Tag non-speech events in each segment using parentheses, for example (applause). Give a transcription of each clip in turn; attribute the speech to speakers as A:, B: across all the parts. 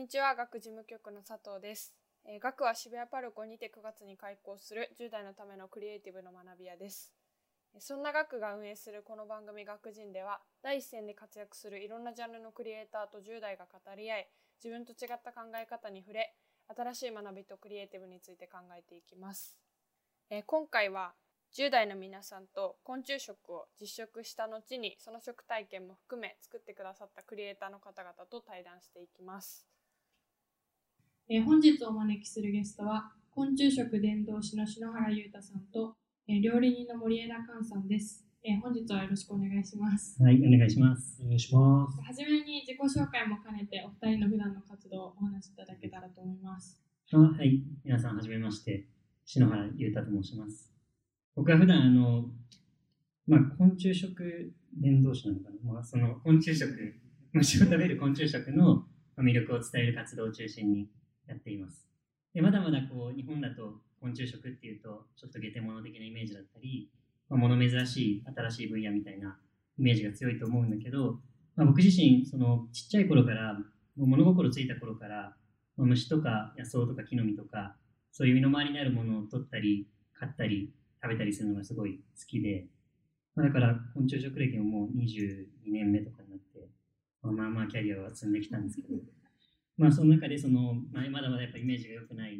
A: にちは、学事務局の佐藤です。えー、学は渋谷パルコにて9月に開校する10代のためのクリエイティブの学び屋です。そんな学が運営するこの番組学人では、第一線で活躍するいろんなジャンルのクリエイターと10代が語り合い、自分と違った考え方に触れ、新しい学びとクリエイティブについて考えていきます。えー、今回は10代の皆さんと昆虫食を実食した後にその食体験も含め作ってくださったクリエイターの方々と対談していきます。
B: えー、本日お招きするゲストは昆虫食伝道師の篠原裕太さんと、えー、料理人の森枝寛さんです、えー、本日はよろしくお願いします。
C: はいお願いします。
D: お願いします。
B: はじめに自己紹介も兼ねてお二人の普段の活動をお話しいただけたらと思います。
C: あはい。皆さんはじめまして篠原裕太と申します。僕は普段あの、まあ、昆虫食伝道師なのかな、まあ、その昆虫食、虫を食べる昆虫食の魅力を伝える活動を中心にやっています。でまだまだこう日本だと昆虫食っていうとちょっと下手者的なイメージだったり、まあ、物珍しい新しい分野みたいなイメージが強いと思うんだけど、まあ、僕自身そのちっちゃい頃から物心ついた頃から、まあ、虫とか野草とか木の実とかそういう身の回りにあるものを取ったり買ったり食べたりするのがすごい好きで、まあ、だから昆虫食歴ももう22年目とかになって、まあ、まあまあキャリアは積んできたんですけど、まあその中でその、まあ、まだまだやっぱイメージが良くない。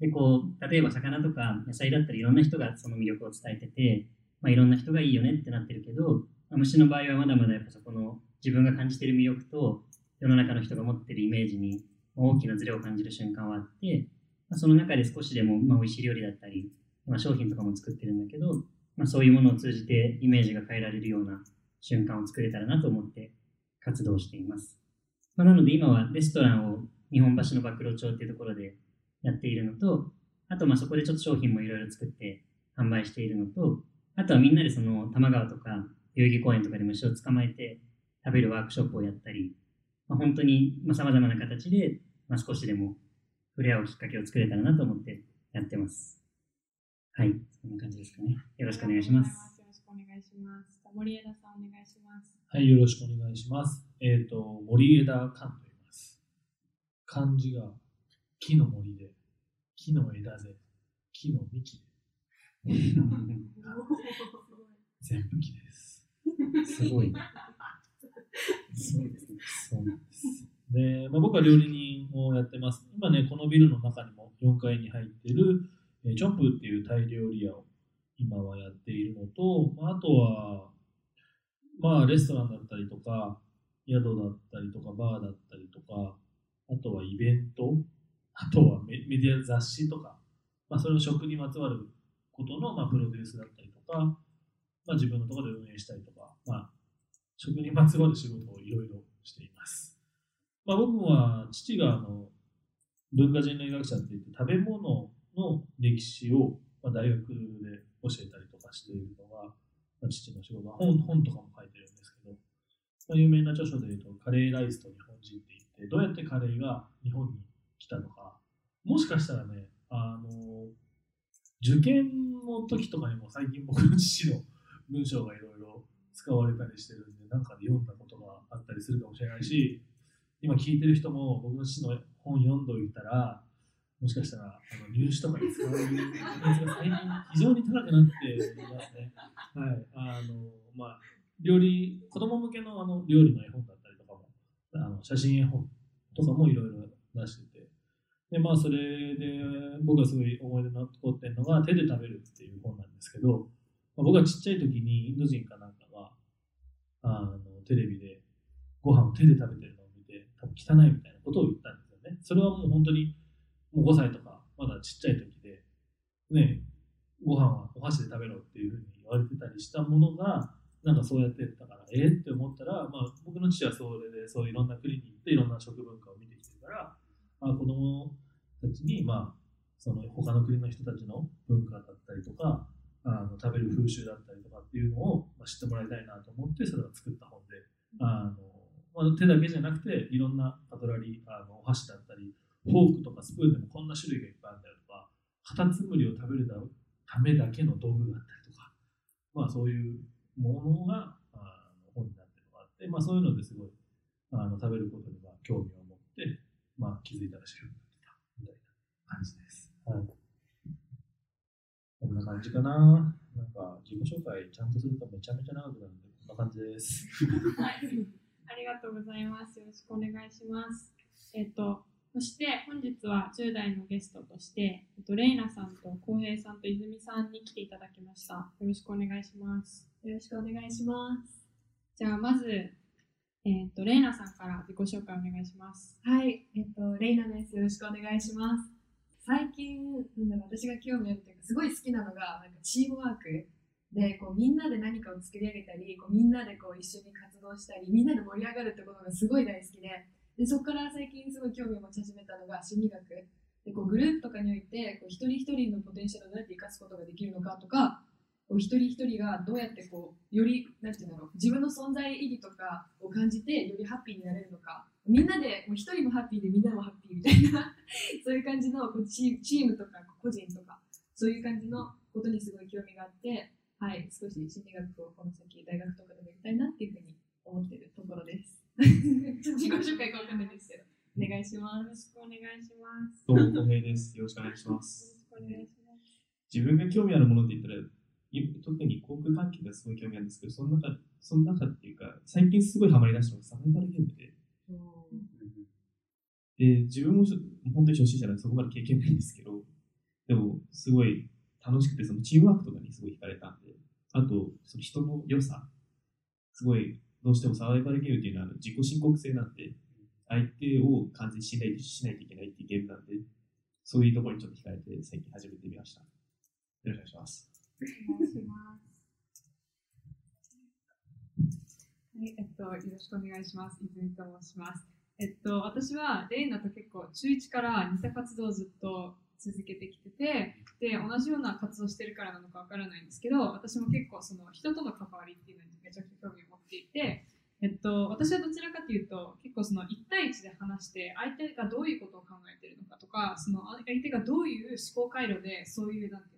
C: で、こう、例えば魚とか野菜だったりいろんな人がその魅力を伝えてて、まあいろんな人がいいよねってなってるけど、まあ、虫の場合はまだまだやっぱそこの自分が感じてる魅力と世の中の人が持ってるイメージに大きなズレを感じる瞬間はあって、まあ、その中で少しでも、まあ、美味しい料理だったり、まあ、商品とかも作ってるんだけど、まあ、そういうものを通じてイメージが変えられるような瞬間を作れたらなと思って活動しています。まあ、なので今はレストランを日本橋の暴露町っていうところでやっているのと、あとまあそこでちょっと商品もいろいろ作って販売しているのと、あとはみんなでその多摩川とか代々木公園とかで虫を捕まえて食べるワークショップをやったり、まあ、本当にさまざ、まな形で、まあ、少しでも触れ合うきっかけを作れたらなと思ってやってます。はい、そんな感じですかね。よろしくお願いします。
B: よろしくお願いします。森枝さんお願いします。
D: はい、よろしくお願いします。えっ、ー、と、森枝寛と言います。漢字が木の森で、木の枝で、木の幹で。(laughs) 全部木です。
C: すごい。
D: そうですね。そうなんです。で、まあ、僕は料理人をやってます。今ね、このビルの中にも4階に入ってるえチョンプっていうタイ料理屋を今はやっているのと、まあ、あとは、まあ、レストランだったりとか、宿だったりとか、バーだったりとか、あとはイベント、あとはメディア雑誌とか、まあ、それの食にまつわることの、まあ、プロデュースだったりとか、まあ、自分のところで運営したりとか、まあ、食にまつわる仕事をいろいろしています。まあ、僕は父があの文化人類学者って言って食べ物の歴史を、まあ、大学で教えたりとかしているのが、まあ、父の仕事本本とかも書いてる、有名な著書で言うとカレーライスと日本人って言ってどうやってカレーが日本に来たのかもしかしたらねあの受験の時とかにも最近僕の父の文章がいろいろ使われたりしてるんでなんかで読んだことがあったりするかもしれないし今聞いてる人も僕の父の本読んどいたらもしかしたらあの入試とかに使う確率が最近非常に高くなっていますね。はい。あの、まあ、料理、子供向けのあの料理の絵本だったりとかも、あの写真絵本とかもいろいろ出してて、で、まあ、それで僕がすごい思い出に残ってるのが、手で食べるっていう本なんですけど、まあ、僕がちっちゃい時にインド人かなんかが、あの、テレビでご飯を手で食べてるのを見て、多分汚いみたいなことを言ったんですよね。それはもう本当にもう5歳とか、まだちっちゃい時で、ね、ご飯はお箸で食べろっていうふうに言われてたりしたものが、なんかそうやってたから、えって思ったら、まあ、僕の父はそれで、そういろんな国に行って、いろんな食文化を見てきてるから、まあ、子供たちに、まあ、その他の国の人たちの文化だったりとか、あの食べる風習だったりとかっていうのを、まあ、知ってもらいたいなと思って、それを作った本で、あのまあ、手だけじゃなくて、いろんなカトラリー、あのお箸だったり、フォークとかスプーンでもこんな種類がいっぱいあるんだよとか、カタツムリを食べるためだけの道具があったりとか、まあそういうものがあの本になってるのがあって、まあそういうのですごいあの食べることには興味を持って、まあ、気づいたら知るようになってたみたいな感じです。はい。こんな感じかな。なんか、自己紹介ちゃんとするとめちゃめちゃ長くなるんで、こんな感じです。
B: はい、(laughs) ありがとうございます。よろしくお願いします。えっと、そして本日は10代のゲストとして、えっと、レイナさんと浩平さんと泉さんに来ていただきました。よろしくお願いします。
E: よろしくお願いします。
B: じゃあ、まず、えっと、レイナさんから自己紹介お願いします。
E: はい、えっと、レイナです。よろしくお願いします。最近、なんだろう私が興味あるというか、すごい好きなのが、なんかチームワークで、こう、みんなで何かを作り上げたり、こうみんなでこう一緒に活動したり、みんなで盛り上がるってことがすごい大好きで、でそこから最近すごい興味を持ち始めたのが心理学。でこうグループとかにおいてこう一人一人のポテンシャルをどうやって生かすことができるのかとか、一人一人がどうやってこうよりなんていうんだろう自分の存在意義とかを感じてよりハッピーになれるのかみんなでもう一人もハッピーでみんなもハッピーみたいな (laughs) そういう感じのこうチチームとか個人とかそういう感じのことにすごい興味があって、はい、少し心理学をこの先大学とかでもやりたいなっていうふうに思ってるところです。(laughs) 自己紹介がわかんないですけどお願いしま
B: よろ
E: す。
B: しくお願いします。
F: どうも、浩平です。よろしくお願いしま
B: よ
F: す。
B: ろしくお願いします。
F: 自分が興味あるものって言ったら、い特に航空関係がすごい興味あるんですけど、その中、その中っていうか、最近すごいハマりだしたのがサバイバルゲームで、で、自分も本当に初心者なんでそこまで経験ないんですけど、でも、すごい楽しくて、そのチームワークとかにすごい惹かれたんで、あと、その人の良さ、すごい、どうしてもサバイバルゲームっていうのは自己申告制なんで、相手を完全に信頼しないといけないっていうゲームなんで、そういうところにちょっと惹かれて、最近始めてみました。よろしくお願いします。
B: お願いします。
E: はい、えっと、よろしくお願いします。泉と申します。えっと、私はレイナと結構中1から似た活動をずっと続けてきてて、で、同じような活動してるからなのかわからないんですけど、私も結構その人との関わりっていうのにめちゃくちゃ興味を持っていて、えっと、私はどちらかというと、結構その1対1で話して、相手がどういうことを考えてるのかとか、その相手がどういう思考回路でそういう、なんて、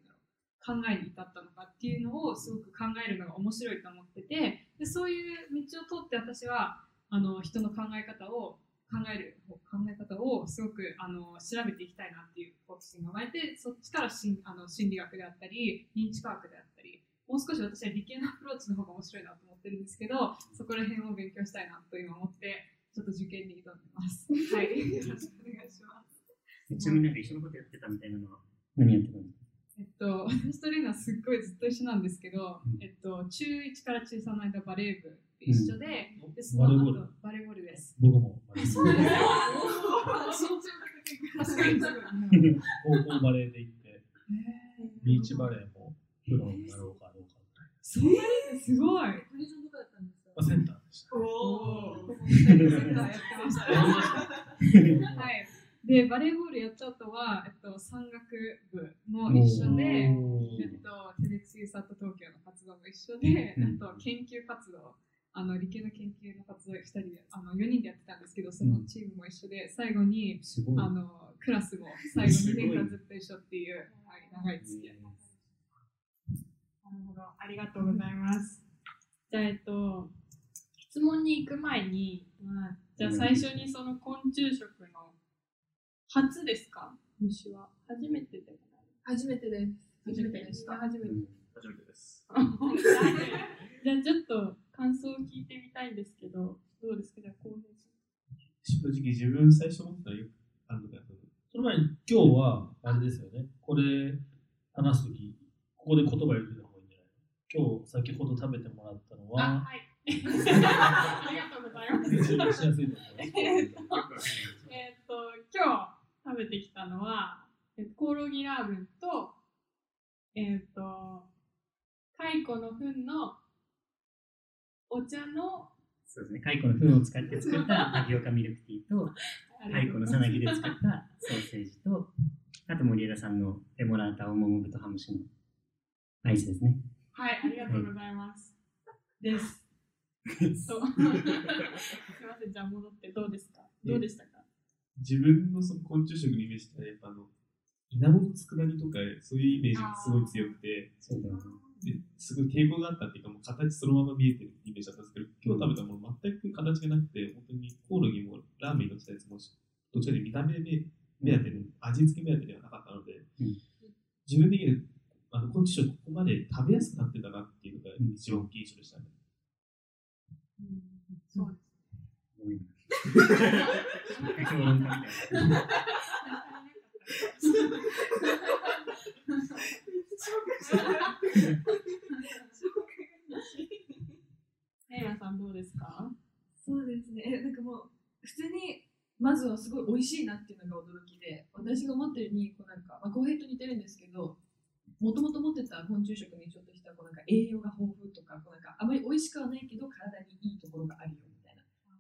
E: 考えに至ったのかっていうのをすごく考えるのが面白いと思っててでそういう道を通って私はあの人の考え方を考える考え方をすごくあの調べていきたいなっていう好奇心が生まれてそっちからしんあの心理学であったり認知科学であったりもう少し私は理系のアプローチの方が面白いなと思ってるんですけどそこら辺を勉強したいなと今思ってちょっと受験に挑んでます。はい、よろしくお願いします。
C: ちなみになんか一緒のことやってたみたいなのは何やってたんですか？
E: えっと、私とレイナはすっごいずっと一緒なんですけど、
C: うん
E: えっと、中1から中3の間バレー部で一緒で、でそ
D: バレーボール
E: の後バレーボールです。
D: 僕もバレー
E: そうなんです (laughs) 高
D: 校バレーで行って、ビーチバレーもプロになろうかどうかみたいな。
E: そうなんですすごい。
G: ポジションどこだったんですか
D: まあ、センターでした。
E: おお。センターやってました。はい。で、バレーボールやった後は、えっと、山岳部も一緒で、えっと、テレクシーサット東京の活動も一緒で、
C: うん。
E: あと研究活動、あの理系の研究の活動を2人で、あの4人でやってたんですけど、そのチームも一緒で、最後に。あのクラスも最後2年間ずっと一緒っていう、はい、長い付き合いです。
B: なるほど、ありがとうございます。じゃあ、えっと、質問に行く前に、まあ、じゃあ最初にその昆虫食の初ですか？虫は。初めてではない。
G: 初めてです。
E: 初めてでした。
B: 初めて。
F: 初めてです。(laughs)
B: じゃあちょっと感想を聞いてみたいんですけど、どうですか？じゃあ、浩平さん。
F: 正直自分最初思ったらよくあるのかなと思う
D: その前に今日はあれですよね。これ話すとき、ここで言葉入れてた方がいいんじゃない？今日先ほど食べてもらったの
B: あ、
D: は、
B: はい。(laughs) ありがとうございます。
D: 説明しやすいと思います。(laughs)
B: えっと、今日食べてきたのは、えっとコオロギラーメンと、えっと、蚕の糞のお茶の、
C: そうですね。蚕の糞を使って作ったタピオカミルクティーと、蚕のさなぎで作ったソーセージと、あと森枝さんのレモラータオモモブとハムシのアイスですね。
B: はい、ありがとうございます。です。そう。(laughs) すみません、じゃあ戻ってどうですか？どうでしたか？
F: 自分のその昆虫食のイメージってやっぱあの、稲穂の佃煮とかそういうイメージがすごい強くて、
C: そうだ
F: すごい抵抗があったっていうか、もう形そのまま見えてるイメージだったんですけど、今日食べたもの全く形がなくて、本当にコオロギもラーメンに乗ってたやつもどっちかというと見た目目目当てで、味付け目当てではなかったので、
C: うん。
F: 自分的にあの昆虫食ここまで食べやすくなってたなっていうのが
C: うん
F: 一番大きい印象でしたね。
B: そうです。
C: ごめん評論家みたいな。
E: エイラさんどうですか？
G: そうですね。なんかもう、普通に、まずはすごい美味しいなっていうのが驚きで、私が思ってるに、こうなんか、まあ、公平と似てるんですけど、もともと持ってた昆虫食にちょっとしたこうなんか栄養が豊富とか、こうなんかあまり美味しくはないけど体にいいところがあるよ、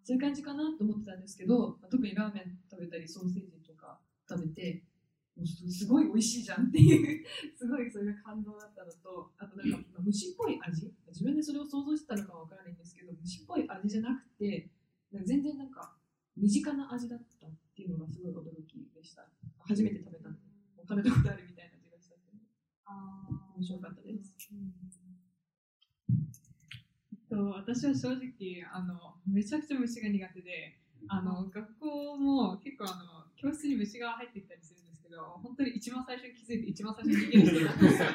G: そういう感じかなと思ってたんですけど、ま特にラーメン食べたりソーセージとか食べて、もうすごい美味しいじゃんっていう、(laughs) すごいそれが感動だったのと、あとなんか虫っぽい味？自分でそれを想像してたのかわからないんですけど、虫っぽい味じゃなくて、全然なんか身近な味だったっていうのがすごい驚きでした。初めて食べたんで、もう食べたことあるみたいな味がしたっていうの面白かったです。
E: と私は正直あのめちゃくちゃ虫が苦手であの学校も結構あの教室に虫が入ってきたりするんですけど本当に一番最初に気づいて一番最初に逃げる人なんですよ。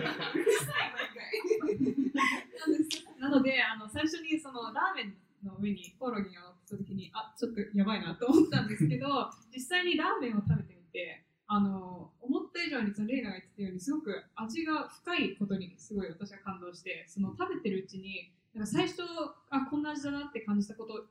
E: (laughs) なのであの最初にそのラーメンの上にコオロギが乗った時にあちょっとやばいなと思ったんですけど実際にラーメンを食べてみてあの思った以上にそのレイナが言ってたようにすごく味が深いことにすごい私は感動してその食べてるうちになんか最初あこんな味だなって感じたこと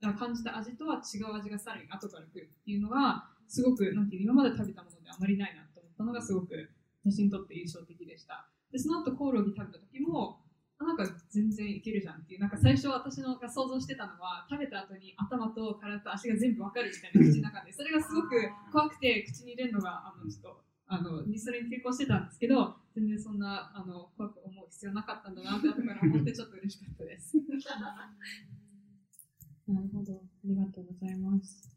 E: 感じた味とは違う味がさらに後から来るっていうのがすごくなんていう今まで食べたものであまりないなと思ったのがすごく私にとって印象的でした。でその後コオロギ食べた時もあなんか全然いけるじゃんっていうなんか最初私のが想像してたのは食べた後に頭と体と足が全部わかるみたいな口の中でそれがすごく怖くて口に入れるのがあのちょっとあのそれに抵抗してたんですけど全然そんなあの怖く思う必要なかったんだなって後から思ってちょっと嬉しかったです。なるほど、ありがとうございます。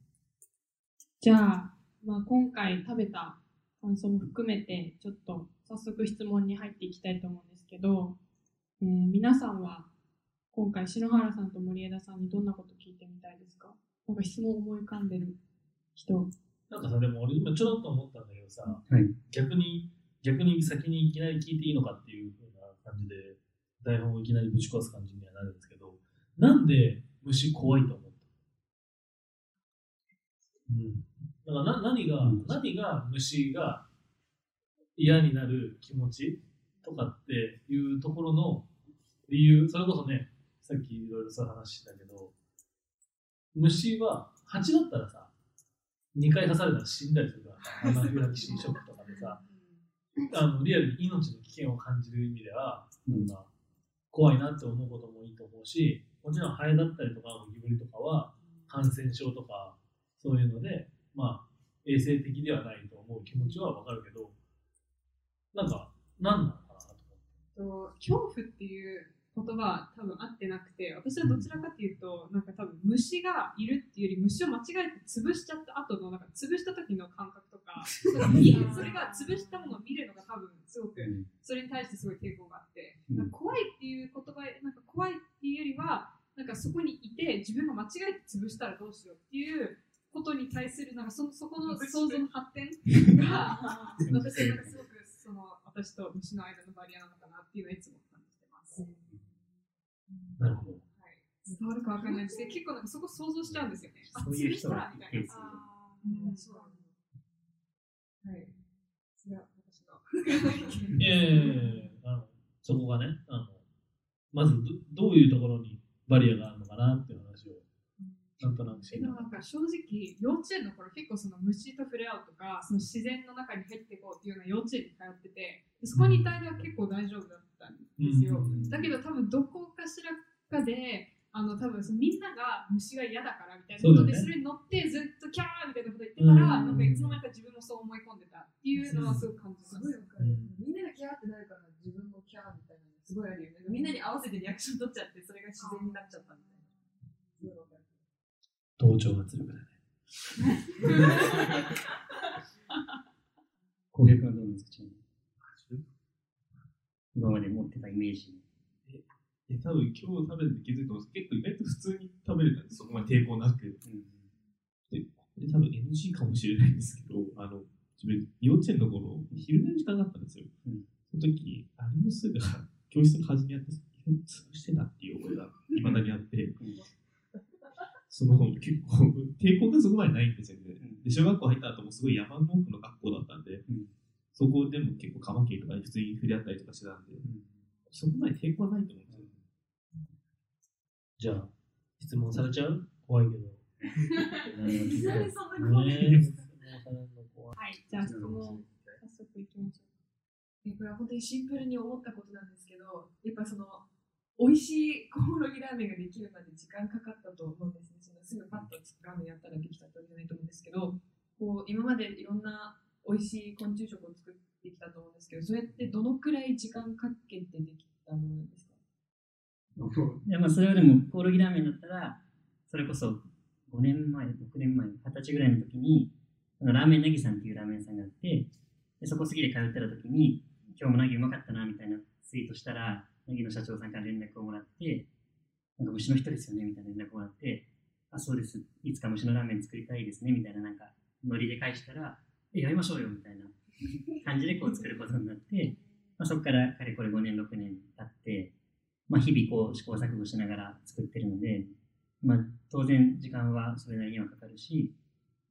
E: じゃあ、まあ、今回食べた感想も含めて、ちょっと早速質問に入っていきたいと思うんですけど、えー皆さんは今回篠原さんと森枝さんにどんなこと聞いてみたいですか？なんか質問思い浮かんでる人。
D: なんかさ、でも俺今ちょろっと思ったんだけどさ、
C: はい。
D: 逆に、逆に先にいきなり聞いていいのかっていう風な感じで、台本をいきなりぶち壊す感じにはなるんですけど、なんで虫怖いと思った？うん。だからな何が、
C: うん
D: 何が虫が嫌になる気持ちとかっていうところの理由、それこそね、さっきいろいろそう話したけど、虫は、蜂だったらさ、2回刺されたら死んだりするからさ、アナフィラキシーショックとかでさ、あのリアルに命の危険を感じる意味では、
C: うん
D: まあ、怖いなって思うこともいいと思うし、もちろんハエだったりとかゴキブリとかは感染症とかそういうので、まあ、衛生的ではないと思う気持ちはわかるけど、なんか、何なのかなと思って。
E: と恐怖っていう言葉は多分合ってなくて私はどちらかというとなんか多分虫がいるっていうより虫を間違えて潰しちゃった後のなんか潰した時の感覚とか (laughs) それが潰したものを見るのが多分すごく
C: うん。
E: それに対してすごい抵抗があって、
C: うん。
E: なんか怖いっていう言葉なんか怖いっていうよりはなんかそこにいて自分が間違えて潰したらどうしようっていうことに対するなんかそそこの想像の発展が (laughs) 私はなんかすごくその私と虫の間のバリアなのかなっていうのをいつも感じてます。
D: なるほど。
E: はい、伝わるかわかんないですけど結構なんかそこ想像しちゃうんですよね。あ (laughs)
C: そういう人は
E: 潰したらみたいな。
C: 一定数
E: うんそうはい。それは私の。
D: いやいやいやいやあのそこがね、あのまずどどういうところにバリアがあるのかなっていう話を、なんとなく
E: でもなんか正直幼稚園の頃結構その虫と触れ合うとかその自然の中に入っていこうっていうような幼稚園に通っててでそこにいた間は結構大丈夫だったんですよ、
D: うん
E: だけど多分どこかしらかであの多分そのみんなが虫が嫌だからみたいなことで
D: そ
E: れに乗ってずっとキャーみたいなこと言ってたら、
D: うん
E: なんかいつの間にか自分もそう思い込んでたっていうのはすごく感じます。
G: すごいわかる、みんながキャーってなるから自分もキャーみたいなのすごいあるよね。みんなに合わせてリアクション取っちゃって、それが自然になっちゃったみたいな。すごいわかる。
D: 同調圧力だね。
C: 浩平君はどうなんですかちなみに今まで持ってたイメージ。
F: いや多分今日食べて気づいたんですけど結構意外と普通に食べれたんですそこまで抵抗なく。
C: うん
F: でれ多分 NG かもしれないんですけど、あの、自分、幼稚園の頃、昼寝の時間があったんですよ。
C: うん
F: その時、アルムスが教室の端にあって、潰してたっていう覚えが未だにあって、
C: ん
F: その結構、抵抗がそこまでないんですよね。
C: ん
F: で、小学校入った後もすごい山の奥の学校だったんで、
C: うん
F: そこでも結構カマキリとかに普通に触れ合ったりとかしてたんで、そこまで抵抗はないと思うんですよ。
D: じゃあ、質問されちゃう？怖いけど。
G: なんでそんな怖い。
B: はい、じゃあ質問、早速いきましょ
G: えこれは本当にシンプルに思ったことなんですけど、やっぱその、美味しいコオロギラーメンができるまで時間かかったと思うんですね。そのすぐパッとラーメンやったらできたってわけじゃないと思うんですけど、こう今までいろんな美味しい昆虫食を作ってきたと思うんですけど、それってどのくらい時間かけてできたものなんですか？
C: いやまあそれはでもコオロギラーメンだったらそれこそ5年前6年前20歳ぐらいの時にあのラーメンなぎさんっていうラーメン屋さんがあってでそこ過ぎで通ってた時に今日もなぎうまかったなみたいなツイートしたらなぎの社長さんから連絡をもらってなんか虫の人ですよねみたいな連絡をもらってあそうです。いつか虫のラーメン作りたいですねみたいななんかノリで返したらえやりましょうよみたいな感じでこう作ることになって、まあ、そこからかれこれ5年6年経ってまあ、日々こう試行錯誤しながら作ってるので、まあ、当然時間はそれなりにはかかるし、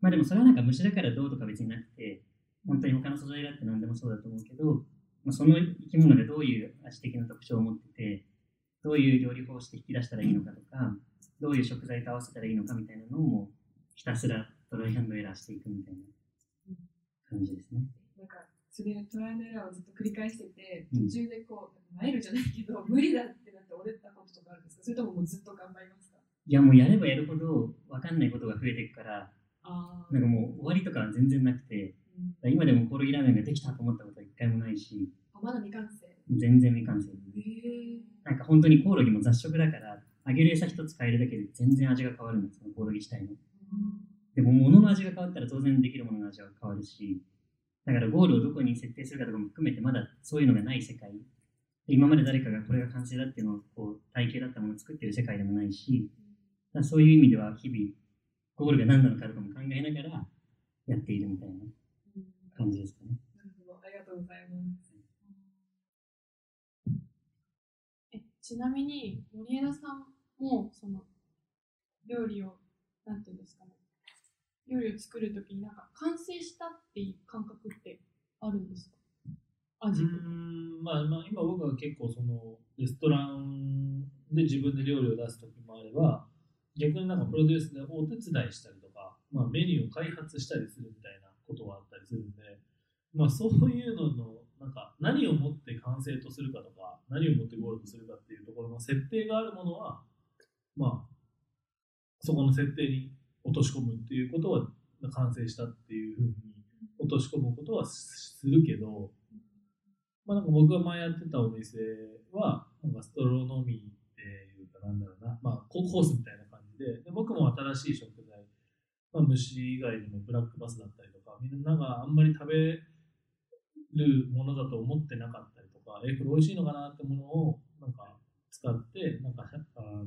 C: まあでもそれはなんか虫だからどうとか別になくて、本当に他の素材だって何でもそうだと思うけど、まあ、その生き物がどういう味的な特徴を持ってて、どういう料理法をして引き出したらいいのかとか、どういう食材と合わせたらいいのかみたいなのをひたすらトライアンドエラーしていくみたいな感じですね。
G: なんか、それトライアンドエラーをずっと繰り返してて、
C: うん。
G: 途中でこう、なえるじゃないけど、(laughs) 無理だってなって折れたこととかあるんですか？それとももうずっと頑張りますか？
C: いやもうやればやるほど分かんないことが増えていくから、
G: あ
C: なんかもう終わりとかは全然なくて、
G: うん、
C: 今でもコオロギラーメンができたと思ったことは一回もないし、
G: あまだ未完成。
C: 全然未完成。なんか本当にコオロギも雑食だから、揚げる餌一つ変えるだけで全然味が変わるんですよ、コオロギ自体の。でも物の味が変わったら当然できるものの味が変わるし、だからゴールをどこに設定するかとかも含めてまだそういうのがない世界。今まで誰かがこれが完成だっていうのをこう体系だったものを作ってる世界でもないし、だそういう意味では日々ゴールが何なのかとかも考えながらやっているみたいな感じですかね。
G: なるほど、ありがとうございます。
B: えちなみに森枝さんもその料理をなんていうんですかね料理を作るときになんか完成したっていう感覚ってあるんですか？
D: う
B: 味とか。
D: ーんまあ、まあ、今僕は結構そのレストランで自分で料理を出す時もあれば逆になんかプロデュースでお手伝いしたりとか、まあ、メニューを開発したりするみたいなことはあったりするんで、まあ、そういうののなんか何をもって完成とするかとか何をもってゴールとするかっていうところの設定があるものはまあそこの設定に落とし込むっていうことは完成したっていうふうに落とし込むことはするけど、まあ、なんか僕が前やってたお店は、なんかストロノミーっていうか、なんだろうな、まあ、ココースみたいな感じで、で僕も新しい食材、まあ、虫以外にもブラックバスだったりとか、みんながあんまり食べるものだと思ってなかったりとか、え、これ美味しいのかなってものを、なんか使って、なんか、あの、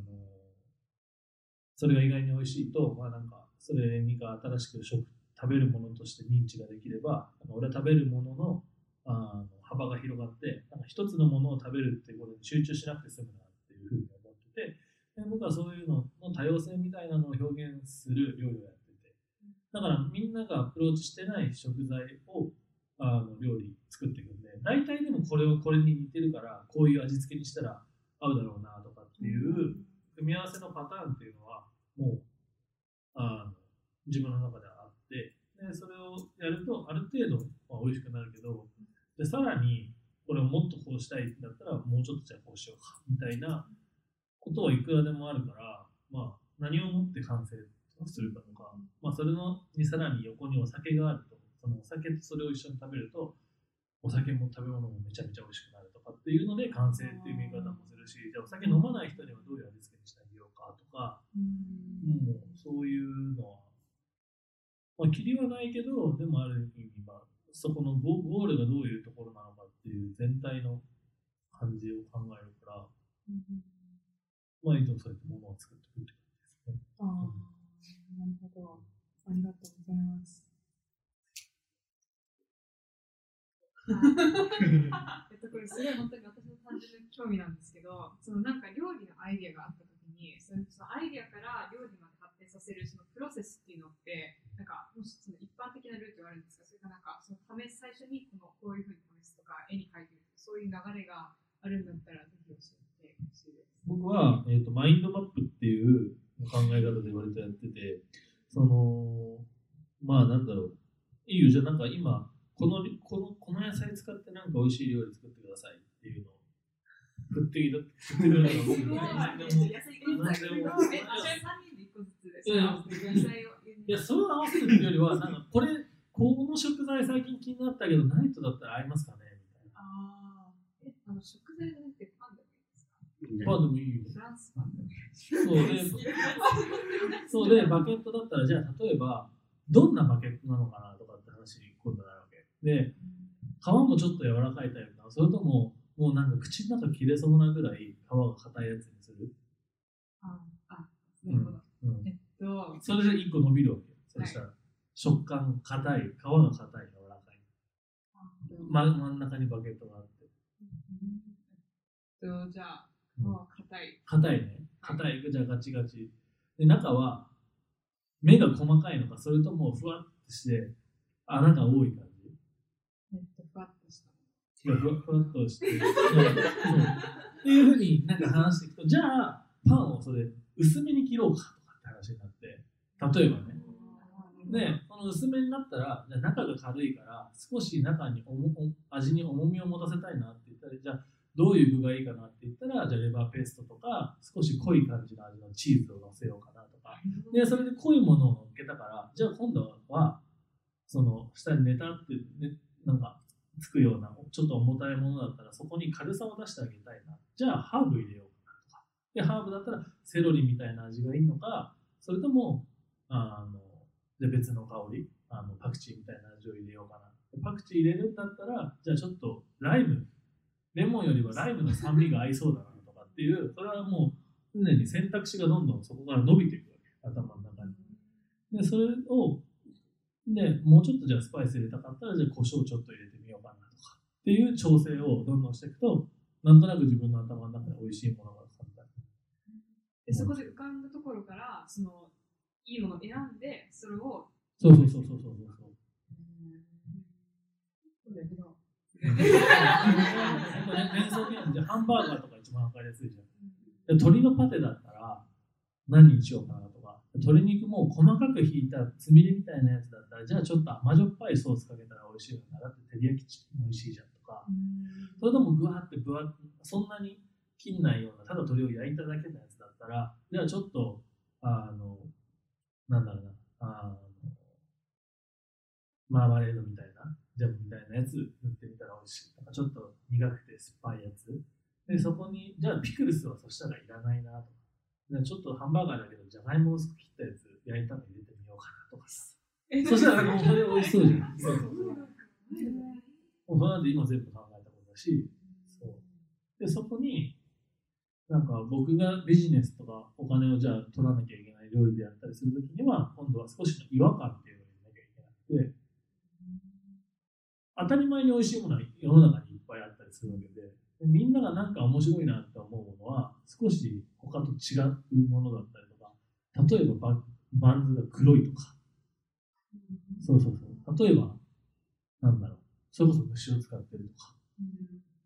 D: それが意外に美味しいと、まあなんか、それにが新しく食食べるものとして認知ができれば、俺は食べるもののあの幅が広がって、なんか一つのものを食べるっていうことに集中しなくて済むなっていうふうに思ってて、で僕はそういうのの多様性みたいなのを表現する料理をやってて、だからみんながアプローチしてない食材をあの料理作っていくんで、大体でもこれをこれに似てるから、こういう味付けにしたら合うだろうなとかっていう組み合わせのパターンっていうのは、もうあの自分の中ではあって、でそれをやるとある程度、まあ、美味しくなるけど、でさらにこれをもっとこうしたいんだったら、もうちょっとじゃあこうしようかみたいなことはいくらでもあるから、まあ、何をもって完成するかとか、まあ、それのにさらに横にお酒があると、そのお酒とそれを一緒に食べると、お酒も食べ物もめちゃめちゃ美味しくなるとかっていうので完成っていう見方もするし、じゃあお酒飲まない人にはどういう味付けにしてあかとか、もうそういうのは、まあ、キリはないけど、でもある意味、まあ、そこのゴゴールがどういうところなのかっていう全体の感じを考えるから、まあ、いつもそうやってものを作っていくって感じですね。
B: ああ、なるほど。
E: ありがとうございます。(laughs) えっと、これすごい本当に私の単純な興味なんですけど、そのなんか料理のアイデアがあったに、そのそのアイディアから料理まで発展させるそのプロセスっていうのって、なんかもしその一般的なルートがあるんですか、それかなんかその試す最初にこのこういうふうに試すとか、絵に描いてるとか、そういう流れがあるんだったら、ぜひ教えてほしいです。
D: 僕は、えーと、マインドマップっていう考え方で割とやってて、その、まあなんだろう、いいよ、じゃあなんか今、このこのこの野菜使ってなんか美味しい料理作ってくださいっていうのを振ってきた、振ってくれるのが僕
E: すごい
D: 何でもでも
E: え、あ、じゃあ3人で1個ずつです
D: いやそれを合わせるっていうよりは、なんかこれ、この食材最近気になったけど、何とだったら合いますかね？みたいな。
E: あーえ、あの食材じゃなくてパンでもいいですか？
D: まあでもいいよ。
E: フランスパンでもいいです
D: そうで、そうで、バケットだったら、じゃあ例えば、どんなバケットなのかなとかって話に今度なるわけ。で、皮もちょっと柔らかいタイプなのそれとも、もうなんか口の中切れそうなぐらい皮が硬いやつにする？
E: ああ、なるほど。
D: うん
E: えっと、
D: それで1個伸びるわけよ。そしたら、食感硬い、皮が硬い、柔らかい。ま、真ん中にバケットがあって。
E: えっと、じゃあ、皮
D: うん
E: は硬い。
D: 硬いね。硬い、じゃあガチガチ。で、中は、目が細かいのか、それともふわっとして、穴が多い感じ。
E: えっと、ふわっとした。
D: いやふわふわっとして。っていうふうになんか話していくと、じゃあ、パンをそれ、薄めに切ろうかとかって話になって、例えばね。で、この薄めになったら、じゃ中が軽いから、少し中におも味に重みを持たせたいなって言ったら、じゃあ、どういう具がいいかなって言ったら、じゃあレバーペーストとか、少し濃い感じの味のチーズを乗せようかなとか。で、それで濃いものを乗っけたから、じゃあ今度は、その下にネタって、ね、なんかつくような、ちょっと重たいものだったら、そこに軽さを出してあげたいな。じゃあハーブ入れようかなとか。で、ハーブだったらセロリみたいな味がいいのか、それとも、あの、で別の香り、あのパクチーみたいな味を入れようかな。パクチー入れるんだったら、じゃあちょっとライム、レモンよりはライムの酸味が合いそうだなとかっていう、それはもう常に選択肢がどんどんそこから伸びていくわけ、頭の中に。で、それを、で、もうちょっとじゃあスパイス入れたかったら、じゃあ胡椒ちょっと入れてっていう調整をどんどんしていくと、なんとなく自分の頭の中で美味しいものが簡単に。
E: で、そこで浮かんだところから、その、いいものを選んで、それを、
D: そうそうそうそうそうそう。
E: そうだけど、
D: 連想ゲームでハンバーガーとか一番わかりやすいじゃん。で鶏のパテだったら何にしようかなとか、鶏肉も細かくひいたつみれみたいなやつだったら、じゃあちょっと甘じょっぱいソースかけたら美味しいのかなって照り焼きチキン美味しいじゃんとか、それともぐわってぶわそんなに切んないような、ただ鶏を焼いただけのやつだったら、じゃあちょっと、あの、なんだろうな、あの、マーマレードみたいな、ジャムみたいなやつ塗ってみたら美味しい。なんかちょっと苦くて酸っぱいやつ。で、そこに、じゃあピクルスはそしたらいらないなとか。じゃあちょっとハンバーガーだけど、じゃがいも薄く切ったやつ焼いたの入れてみようかなとかさ。そしたらもうそれ美味しそうじゃ (laughs) ん。そうそうそう。もうそれなんて今全部考えたことだし、そう。で、そこに、なんか僕がビジネスとかお金をじゃあ取らなきゃいけない料理でやったりするときには、今度は少しの違和感っていうのを入れなきゃいけなくて、当たり前に美味しいものは世の中にいっぱいあったりするわけで、でみんながなんか面白いなって思うものは、少し他と違うものだったりとか、例えばババンズが黒いとか、そうそうそう。例えば、なんだろう、それこそ虫を使ってるとか、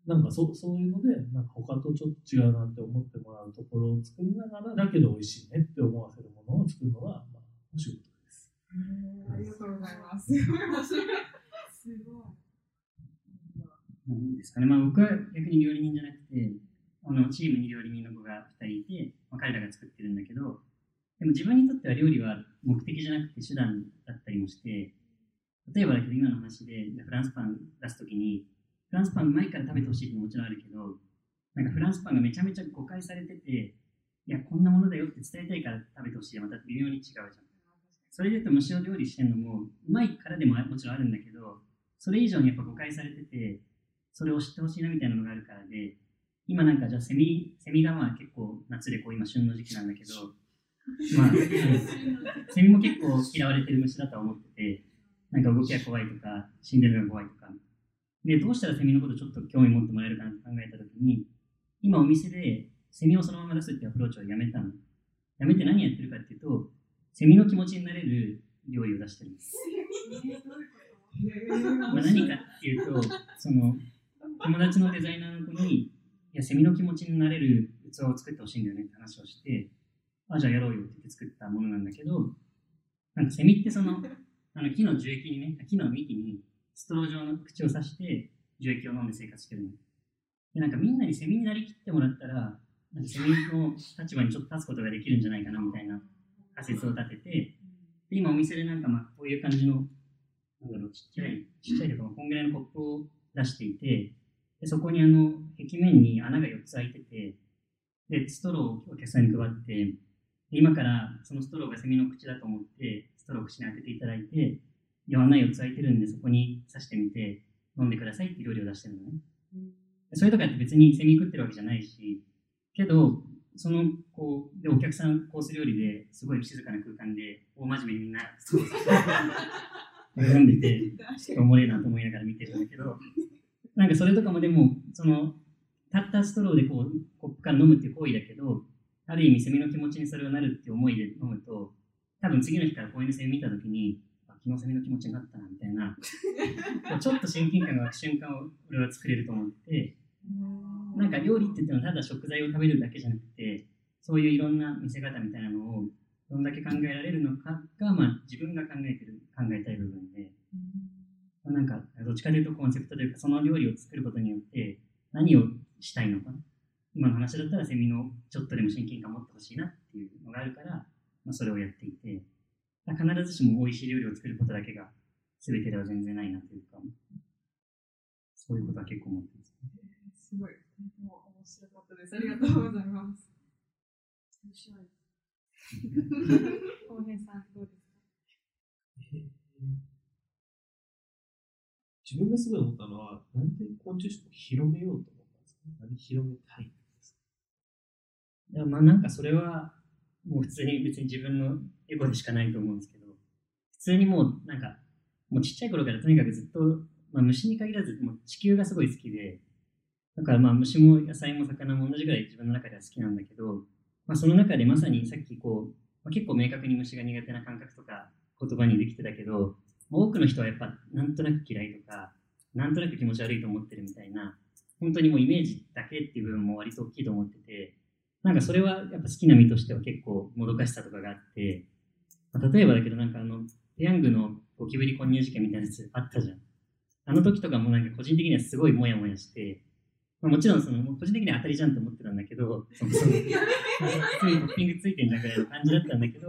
D: なんかそそういうので、なんか他とちょっと違うなって思ってもらうところを作りながら、だけど美味しいねって思わせるものを作るのが、まあ、お仕事です。
E: ありがとうございます。すごい面白い。すごい。
C: なんですかね、まあ、僕は逆に料理人じゃなくて、あのチームに料理人の子が2人いて、まあ、彼らが作ってるんだけど、でも自分にとっては料理は目的じゃなくて手段だったりもして、例えばだけど今の話でフランスパン出すときに、フランスパンうまいから食べてほしいってももちろんあるけど、なんかフランスパンがめちゃめちゃ誤解されてて、いや、こんなものだよって伝えたいから食べてほしいはまた微妙に違うじゃん。それで言うと虫を料理してるのも、うまいからでももちろんあるんだけど、それ以上にやっぱ誤解されてて、それを知ってほしいなみたいなのがあるからで、今なんかじゃあセミ、セミがまあ結構夏でこう今旬の時期なんだけど、まあ、(laughs) セミも結構嫌われてる虫だとは思ってて、なんか動きが怖いとか、死んでるのが怖いとか。で、どうしたらセミのことちょっと興味持ってもらえるかなって考えたときに、今お店でセミをそのまま出すっていうアプローチをやめたの。やめて何やってるかっていうと、セミの気持ちになれる料理を出してるんです。まあ、何かっていうと、その友達のデザイナーの子に、いや、セミの気持ちになれる器を作ってほしいんだよねって話をして、あ、じゃあやろうよって言って作ったものなんだけど、なんかセミってその、あの木の樹液にね、木の幹にストロー状の口を刺して樹液を飲んで生活してるの。で、なんかみんなにセミになりきってもらったら、なんかセミの立場にちょっと立つことができるんじゃないかなみたいな仮説を立てて、で今お店でなんかまあこういう感じの、なんだろう、ちっちゃい、ちっちゃいとか、こんぐらいのコップを出していて、でそこにあの壁面に穴が4つ開いてて、で、ストローをお客さんに配って、で今からそのストローがセミの口だと思って、ストローを口に当てていただいて、いや穴4つ開いてるんで、そこに刺してみて、飲んでくださいっていう料理を出してるのね。でそれとかって別にセミ食ってるわけじゃないし、けど、その、こう、で、お客さんコース料理ですごい静かな空間で、大真面目にみんな、ストロー飲んでて、ちょっとおもれえなと思いながら見てるんだけど、なんかそれとかもでも、その、たったストローでこう、コップから飲むっていう行為だけど、ある意味セミの気持ちにそれをなるっていう思いで飲むと、多分次の日から公園でセミ見たときに、あ昨日セミの気持ちになったな、みたいな、(laughs) ちょっと親近感が湧く瞬間を俺は作れると思ってて、なんか料理って言ってもただ食材を食べるだけじゃなくて、そういういろんな見せ方みたいなのをどんだけ考えられるのかが、まあ、自分が考えてる、考えたい部分で、まあなんかどっちかというとコンセプトというか、その料理を作ることによって何をしたいのか。今の話だったらセミのちょっとでも親近感を持ってほしいなっていうのがあるから、まあ、それをやっていて、まあ必ずしも美味しい料理を作ることだけが全てでは全然ないなというか、そういうことは結構思ってます。
E: すごい。とても面白かったです。ありがとうございます。面白い。浩平さん、どうですか？
F: 自分がすごい思ったのは、なんで昆虫食を広めようと思ったんですか？なんで広めたいんですか？
C: いやまあなんかそれはもう普通に別に自分のエゴでしかないと思うんですけど、普通にもうなんか、もうちっちゃい頃からとにかくずっと、まあ、虫に限らずもう地球がすごい好きで、だからまあ虫も野菜も魚も同じぐらい自分の中では好きなんだけど、まあ、その中でまさにさっきこう、まあ、結構明確に虫が苦手な感覚とか言葉にできてたけど、多くの人はやっぱなんとなく嫌いとか、なんとなく気持ち悪いと思ってるみたいな、本当にもうイメージだけっていう部分も割と大きいと思ってて、なんかそれはやっぱ好きな身としては結構もどかしさとかがあって、まあ、例えばだけどなんかあの、ペヤングのゴキブリ混入事件みたいなやつあったじゃん。あの時とかもなんか個人的にはすごいモヤモヤして、まあ、もちろんその個人的には当たりじゃんと思ってたんだけど、そもそも普通にトッピングついてんじゃんぐらいの感じだったんだけど、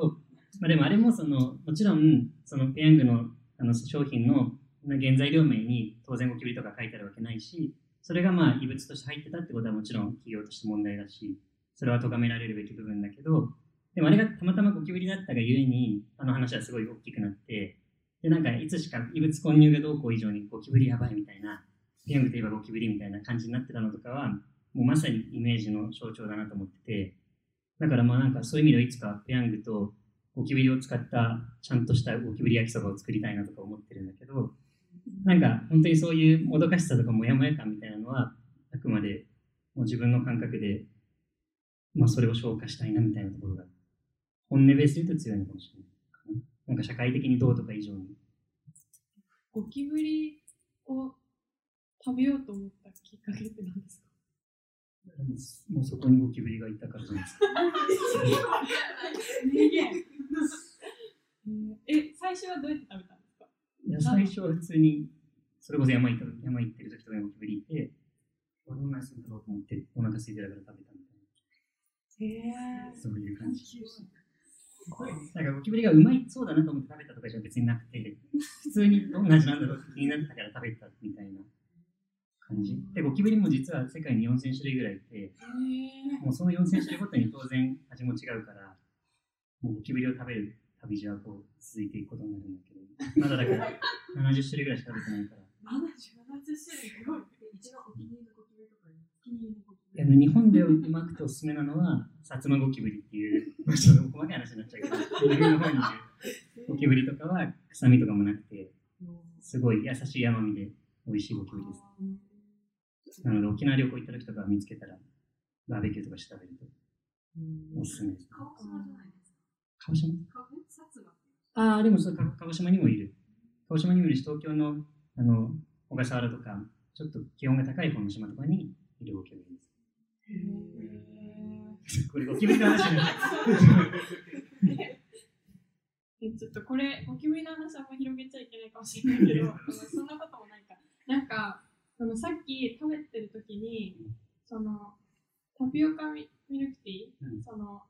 C: まあ、でもあれもそのもちろんそのペヤングのあの商品の原材料名に当然ゴキブリとか書いてあるわけないし、それがまあ異物として入ってたってことはもちろん企業として問題だし、それは咎められるべき部分だけど、でもあれがたまたまゴキブリだったがゆえに、あの話はすごい大きくなって、で、なんかいつしか異物混入がどうこう以上にゴキブリやばいみたいな、ペヤングといえばゴキブリみたいな感じになってたのとかは、もうまさにイメージの象徴だなと思ってて、だからまあなんかそういう意味ではいつかペヤングとゴキブリを使ったちゃんとしたゴキブリ焼きそばを作りたいなとか思ってるんだけど、なんか本当にそういうもどかしさとかモヤモヤ感みたいなのは、あくまでもう自分の感覚で、まあそれを消化したいなみたいなところが、本音ベースで言うと強いのかもしれない。なんか社会的にどうとか以上に。
B: ゴキブリを食べようと思ったきっかけって何ですか？
C: もうそこにゴキブリがいたからじゃないですか。(laughs)
B: え、最初はどうやって食べたんですか？
C: いや最初は普通に、それこそ山行った山行ってる時とかにゴキブリいて、俺も何するんだろうと思って、お腹空いてたから食べたそういう感じ。なんかゴキブリがうまいそうだなと思って食べたとかじゃ別になくて、普通にどんな味なんだろうって気になったから食べたみたいな感じ。で、ゴキブリも実は世界に4000種類ぐらいいて、もうその4000種類ごとに当然味も違うから、もうゴキブリを食べる旅路はこう続いていくことになるんだけど、まだだから70種類ぐらいしか食べてないから。
G: 70種類？すごい。一番お気に入りのゴキブリとかにお気に入りのゴキブ
C: いあの日本でうまくておすすめなのは、薩摩ゴキブリっていう、(laughs) まあちょっと細かい話になっちゃうけど、南の方にいるゴキブリとかは臭みとかもなくて、すごい優しい甘みで美味しいゴキブリです。なので沖縄旅行行った時とか見つけたら、バーベキューとかして食べるとおすすめです、ね。
G: 鹿児島じゃないです
C: 鹿児島？
G: か。え薩摩
C: ああ、でもそうか鹿児島にもいる。鹿児島にもいるし、東京のあの小笠原とか、ちょっと気温が高い方の島とかにいるゴキブリです。これゴキブリの話になっちゃう。
B: えちょっとこれ、ゴキブリの話あんま広げちゃいけないかもしれないけど、そんなこともないか。なんか、そのさっき食べてる時に、そのタピオカミミルクティー、
C: うん
B: その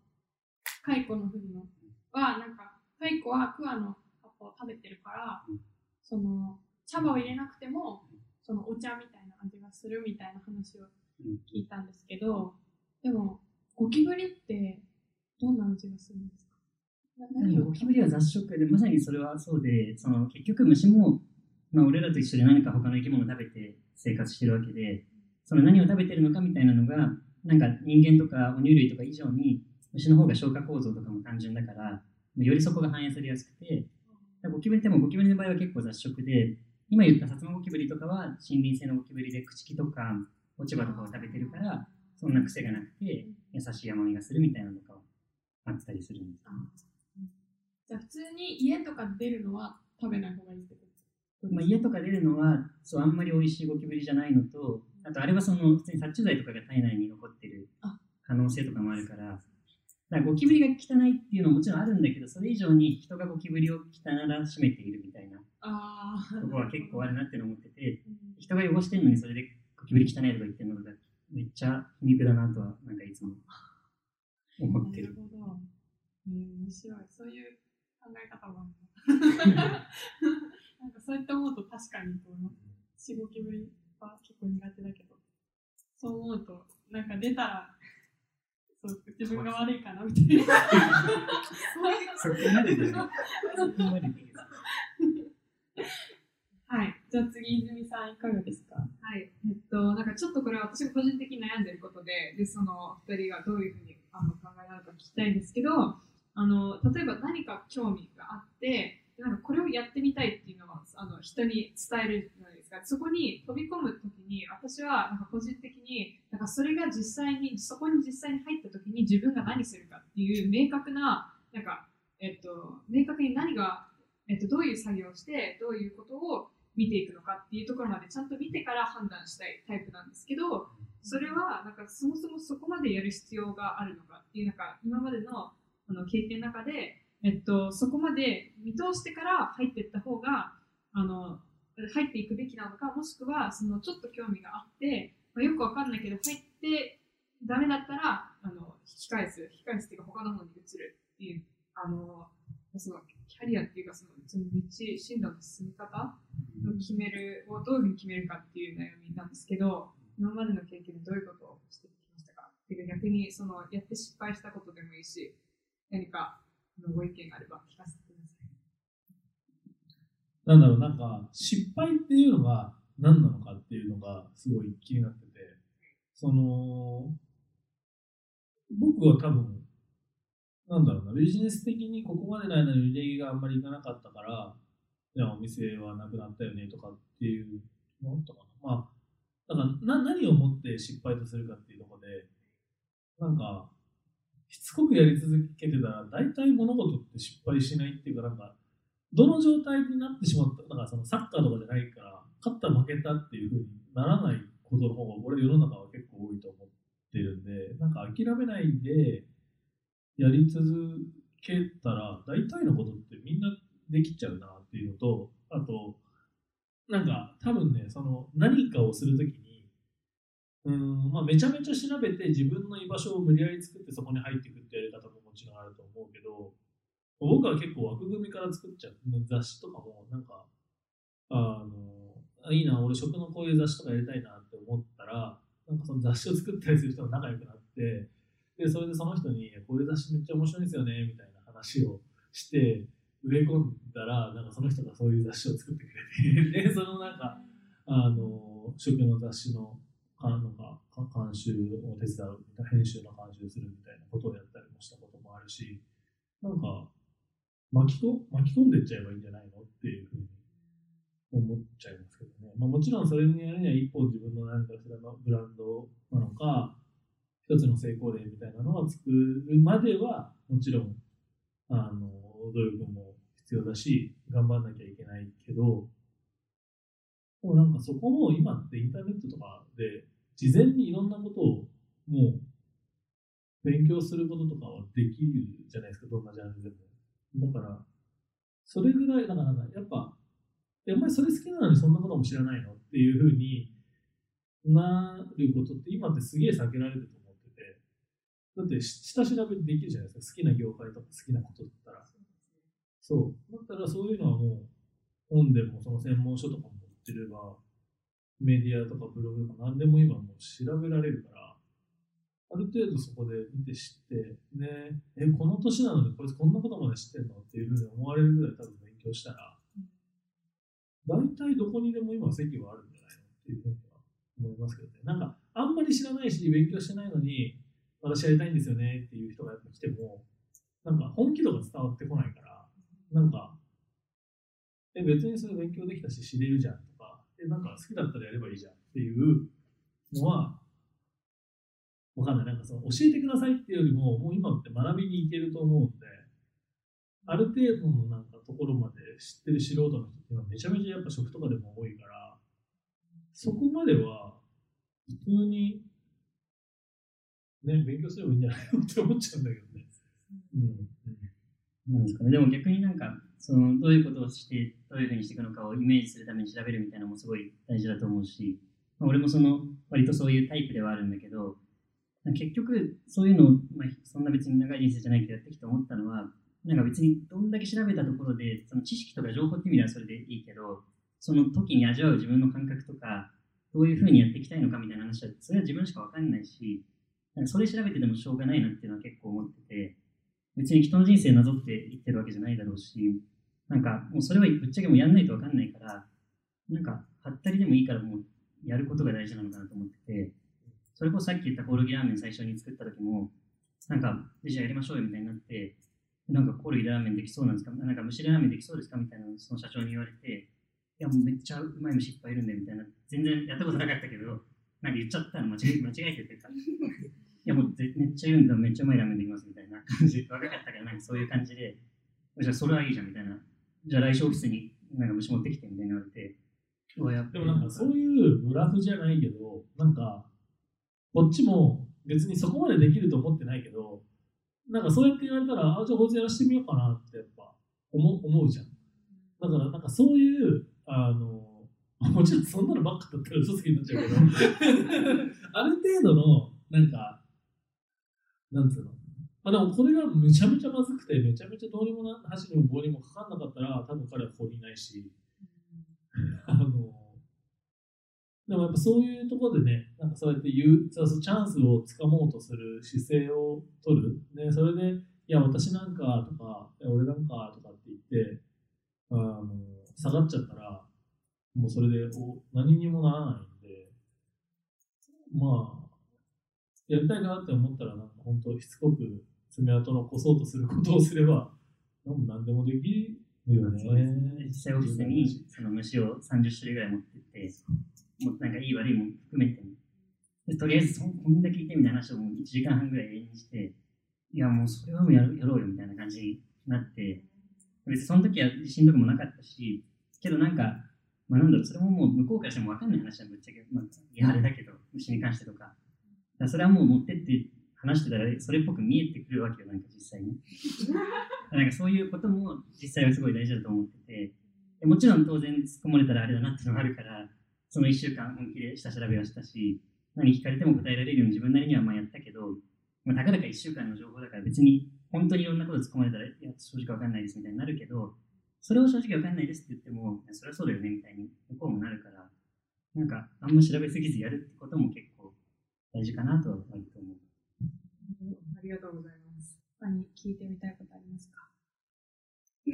B: 蚕の粉のは、なんか、蚕はクワの葉っぱを食べてるから、
C: うん
B: その茶葉を入れなくても、そのお茶みたいな味がするみたいな話を聞いたんですけど、でも、ゴキブリってどんな味がするんですか？な何を
C: ゴキブリは雑食で、まさにそれはそうで、その結局虫も、まあ、俺らと一緒で何か他の生き物を食べて生活してるわけで、その何を食べてるのかみたいなのが、なんか人間とか哺乳類とか以上に、虫の方が消化構造とかも単純だから、よりそこが反映されやすくて、ゴキブリでもゴキブリの場合は結構雑食で、今言ったサツマゴキブリとかは森林性のゴキブリで朽木とか落ち葉とかを食べてるから、そんな癖がなくて優しい甘みがするみたいなのとかはあったりするんです。
B: じゃあ普通に家とか出るのは食べない方がいいってこと？
C: まあ、家とか出るのはそうあんまり美味しいゴキブリじゃないのと、あとあれはその普通に殺虫剤とかが体内に残ってる
B: あ
C: 可能性とかもあるから、だからゴキブリが汚いっていうのももちろんあるんだけど、それ以上に人がゴキブリを汚らしめているみたいな
B: ああ。
C: ところは結構あるなって思ってて、
B: うん
C: 人が汚してるのにそれでゴキブリ汚いとか言ってるのがめっちゃ皮肉だなとはなんかいつも思ってる。
B: なるほど。えー、面白い。そういう考え方もあるな。(laughs) なんかそうやって思うと確かにと思う。しゴキブリは結構苦手だけど、そう思うと、なんか出たら、そう自分が悪いかなみたいな。
C: そこまでで、そこまでで
B: はい。じゃあ次、泉さんいかがですか？
E: はい、えっと、なんかちょっとこれは私が個人的に悩んでることで、で、その二人がどういうふうにあの考えなのか聞きたいんですけど、あの、例えば何か興味があって、なんかこれをやってみたいっていうのは、あの、人に伝えるじゃないですか。そこに飛び込むときに、私はなんか個人的に、なんかそれが実際に、そこに実際に入ったときに自分が何するかっていう明確な、なんか、えっと、明確に何が、えっと、どういう作業をして、どういうことを見ていくのかっていうところまでちゃんと見てから判断したいタイプなんですけど、それはなんかそもそもそこまでやる必要があるのかっていうなんか今までのあの経験の中で、えっと、そこまで見通してから入っていった方があの入っていくべきなのかもしくはそのちょっと興味があって、まあ、よくわかんないけど入ってダメだったらあの引き返す。引き返すっていうか他のものに移るっていうあのそのキャリアっていうかそのその道進路の進み方の決めるをどういうふうに決めるかっていう悩みなんですけど今までの経験でどういうことをしてきましたか？っていうか逆にそのやって失敗したことでもいいし何かあのご意見があれば聞かせてください。
D: なんだろう、なんか、失敗っていうのが何なのかっていうのがすごい気になってて、その、僕は多分、なんだろうな、ビジネス的にここまでの間に売り上げがあんまりいかなかったから、じゃあお店はなくなったよねとかっていうのあったかな。まあ、だからな何をもって失敗とするかっていうところで、なんか、しつこくやり続けてたら、大体物事って失敗しないっていうか、なんか、どの状態になってしまった、だからそのサッカーとかじゃないから、勝った負けたっていうふうにならないことの方が、俺世の中は結構多いと思ってるんで、なんか諦めないでやり続けたら、大体のことってみんなできちゃうなっていうのと、あと、なんか多分ね、その何かをするときに、うん、まあめちゃめちゃ調べて自分の居場所を無理やり作ってそこに入っていくってやり方ももちろんあると思うけど、僕は結構枠組みから作っちゃう。雑誌とかも、なんか、あの、いいな、俺食のこういう雑誌とかやりたいなって思ったら、なんかその雑誌を作ったりする人と仲良くなって、で、それでその人に、こういう雑誌めっちゃ面白いですよね、みたいな話をして、植え込んだら、なんかその人がそういう雑誌を作ってくれて、(laughs) で、そのなんか、あの、食の雑誌の、あのか監修を手伝うみたいな、編集の監修するみたいなことをやったりもしたこともあるし、なんか、巻き巻き込んでっちゃえばいいんじゃないのっていうふうに思っちゃいますけどね。まあ、もちろんそれにやるには一本自分の何かしらのブランドなのか、一つの成功例みたいなのを作るまでは、もちろん、あの、努力も必要だし、頑張んなきゃいけないけど、でもなんかそこも今ってインターネットとかで、事前にいろんなことをもう勉強することとかはできるじゃないですか、どんなジャンルでも。だから、それぐらい、だからやっぱ、やっぱりそれ好きなのにそんなことも知らないのっていうふうになることって今ってすげえ避けられると、だって下調べできるじゃないですか、好きな業界とか好きなことだったら。そう。だったらそういうのはもう本でもその専門書とかも持ってれば、メディアとかブログとか何でも今もう調べられるから、ある程度そこで見て知って、ね、え、この年なのにこいつこんなことまで知ってんのっていうふうに思われるぐらい多分勉強したら、大体どこにでも今席はあるんじゃないのっていうふうには思いますけどね。なんか、あんまり知らないし、勉強してないのに、私やりたいんですよねっていう人がやっぱ来ても、なんか本気度が伝わってこないから、なんか、え、別にそれ勉強できたし知れるじゃんとか、え、なんか好きだったらやればいいじゃんっていうのは、わかんない。なんかその教えてくださいっていうよりも、もう今って学びに行けると思うんで、ある程度のなんかところまで知ってる素人の人ってめちゃめちゃやっぱ職とかでも多いから、そこまでは普通にね、勉強すればいいんじゃないのって思っちゃうんだけどね。うん。
C: なんですかね。でも逆になんか、そのどういうことをして、どういうふうにしていくのかをイメージするために調べるみたいなのもすごい大事だと思うし、まあ、俺もその割とそういうタイプではあるんだけど、結局そういうのを、まあ、そんな別に長い人生じゃないけどやってきて思ったのは、なんか別にどんだけ調べたところで、その知識とか情報っていう意味ではそれでいいけど、その時に味わう自分の感覚とか、どういうふうにやっていきたいのかみたいな話は、それは自分しかわかんないし、それ調べててもしょうがないなっていうのは結構思ってて、別に人の人生なぞって生きてるわけじゃないだろうし、なんかもうそれはぶっちゃけもうやんないとわかんないから、なんかはったりでもいいからもうやることが大事なのかなと思ってて、それこそさっき言ったコオロギラーメン最初に作った時も、なんか、じゃあやりましょうよみたいになって、なんかコオロギラーメンできそうなんですかなんか蒸しラーメンできそうですかみたいなその社長に言われて、いやもうめっちゃうまい虫いっぱいいるんでみたいな、全然やったことなかったけど、なんか言っちゃったの間違え間違えてるか。いやもうぜめっちゃ言うんだ、めっちゃうまいラーメンできますみたいな (laughs) 感じ。で、若かったからなんかそういう感じで、じゃあそれはいいじゃんみたいな。じゃあ来週オフィスになんか虫持ってきてみたいな言われて、
D: でもなんかそういうブラフじゃないけど、なんか、こっちも別にそこまでできると思ってないけど、なんかそうやって言われたら、あ、じゃあこいつやらせてみようかなってやっぱ思う思うじゃん。だからなんかそういう、あの、もちろんそんなのばっかだったら嘘つきになっちゃうけど、(laughs) ある程度の、なんか、なんつうの？まあでもこれがめちゃめちゃまずくて、めちゃめちゃどうにもな、箸にも棒にもかかんなかったら、多分彼はここにいないし、あの、でもやっぱそういうところでね、なんかそうやって言う、チャンスをつかもうとする姿勢を取る。ね、それで、いや、私なんかとか、俺なんかとかって言って、あの、下がっちゃったら、もうそれでお何にもならないんで、まあ、やりたいなって思ったら、なんか本当しつこく爪痕残そうとすることをすれば、なん何でもできるよね。
C: 実際オフィスにその虫を30種類ぐらい持ってって、もうなんかいい悪いも含めて、でとりあえずそこんだけいてみたいな話をもう1時間半ぐらい延々して、いやもうそれはもうやるやろうよみたいな感じになって、別にその時は自信とかもなかったし、けどなんか、まあなんだろう、それももう向こうからしても分かんない話はぶっちゃけ、まあ、いやあれだけど、虫に関してとか。らそれはもう持ってって話してたらそれっぽく見えてくるわけよ、なんか実際に。(laughs) なんかそういうことも実際はすごい大事だと思ってて、でもちろん当然突っ込まれたらあれだなっていうのがあるから、その1週間本気で下調べはしたし、何聞かれても答えられるように自分なりにはまあやったけど、まあ、たかだか1週間の情報だから別に本当にいろんなこと突っ込まれたら、いや、正直わかんないですみたいになるけど、それを正直わかんないですって言っても、それはそうだよねみたいに向こうもなるから、なんかあんま調べすぎずやるってことも結構大事かなとは思う。
E: ありがとうございます。他に聞いてみたいことありますか？(laughs) え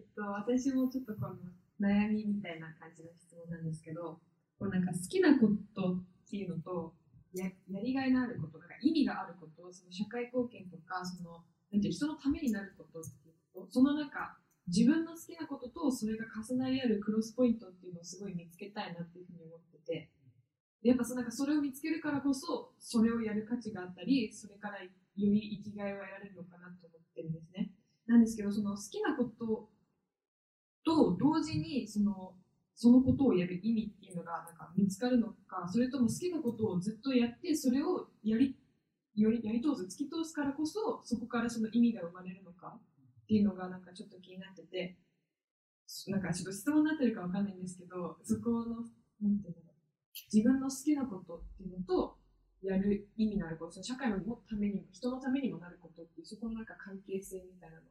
E: っと、私もちょっとこの悩みみたいな感じの質問なんですけど、
G: こうなんか好きなことっていうのとややりがいのあることなんか意味があることその社会貢献とかそのなんていう人のためになることっていうことそのなんか自分の好きなこととそれが重なり合うクロスポイントっていうのをすごい見つけたいなっていうふうに思っててでやっぱそなんかそれを見つけるからこそそれをやる価値があったりそれからより生きがいを得られるのかなと思ってるんですね。なんですけどその好きなことと同時にそのそのことをやる意味っていうのがなんか見つかるのかそれとも好きなことをずっとやってそれをやりよりやり通す突き通すからこそそこからその意味が生まれるのかっていうのがなんかちょっと気になっててなんかちょっと質問になってるかわかんないんですけどそこのなんていうの自分の好きなことっていうのとやる意味のあることその社会のためにも人のためにもなることっていうそこのなんか関係性みたいなの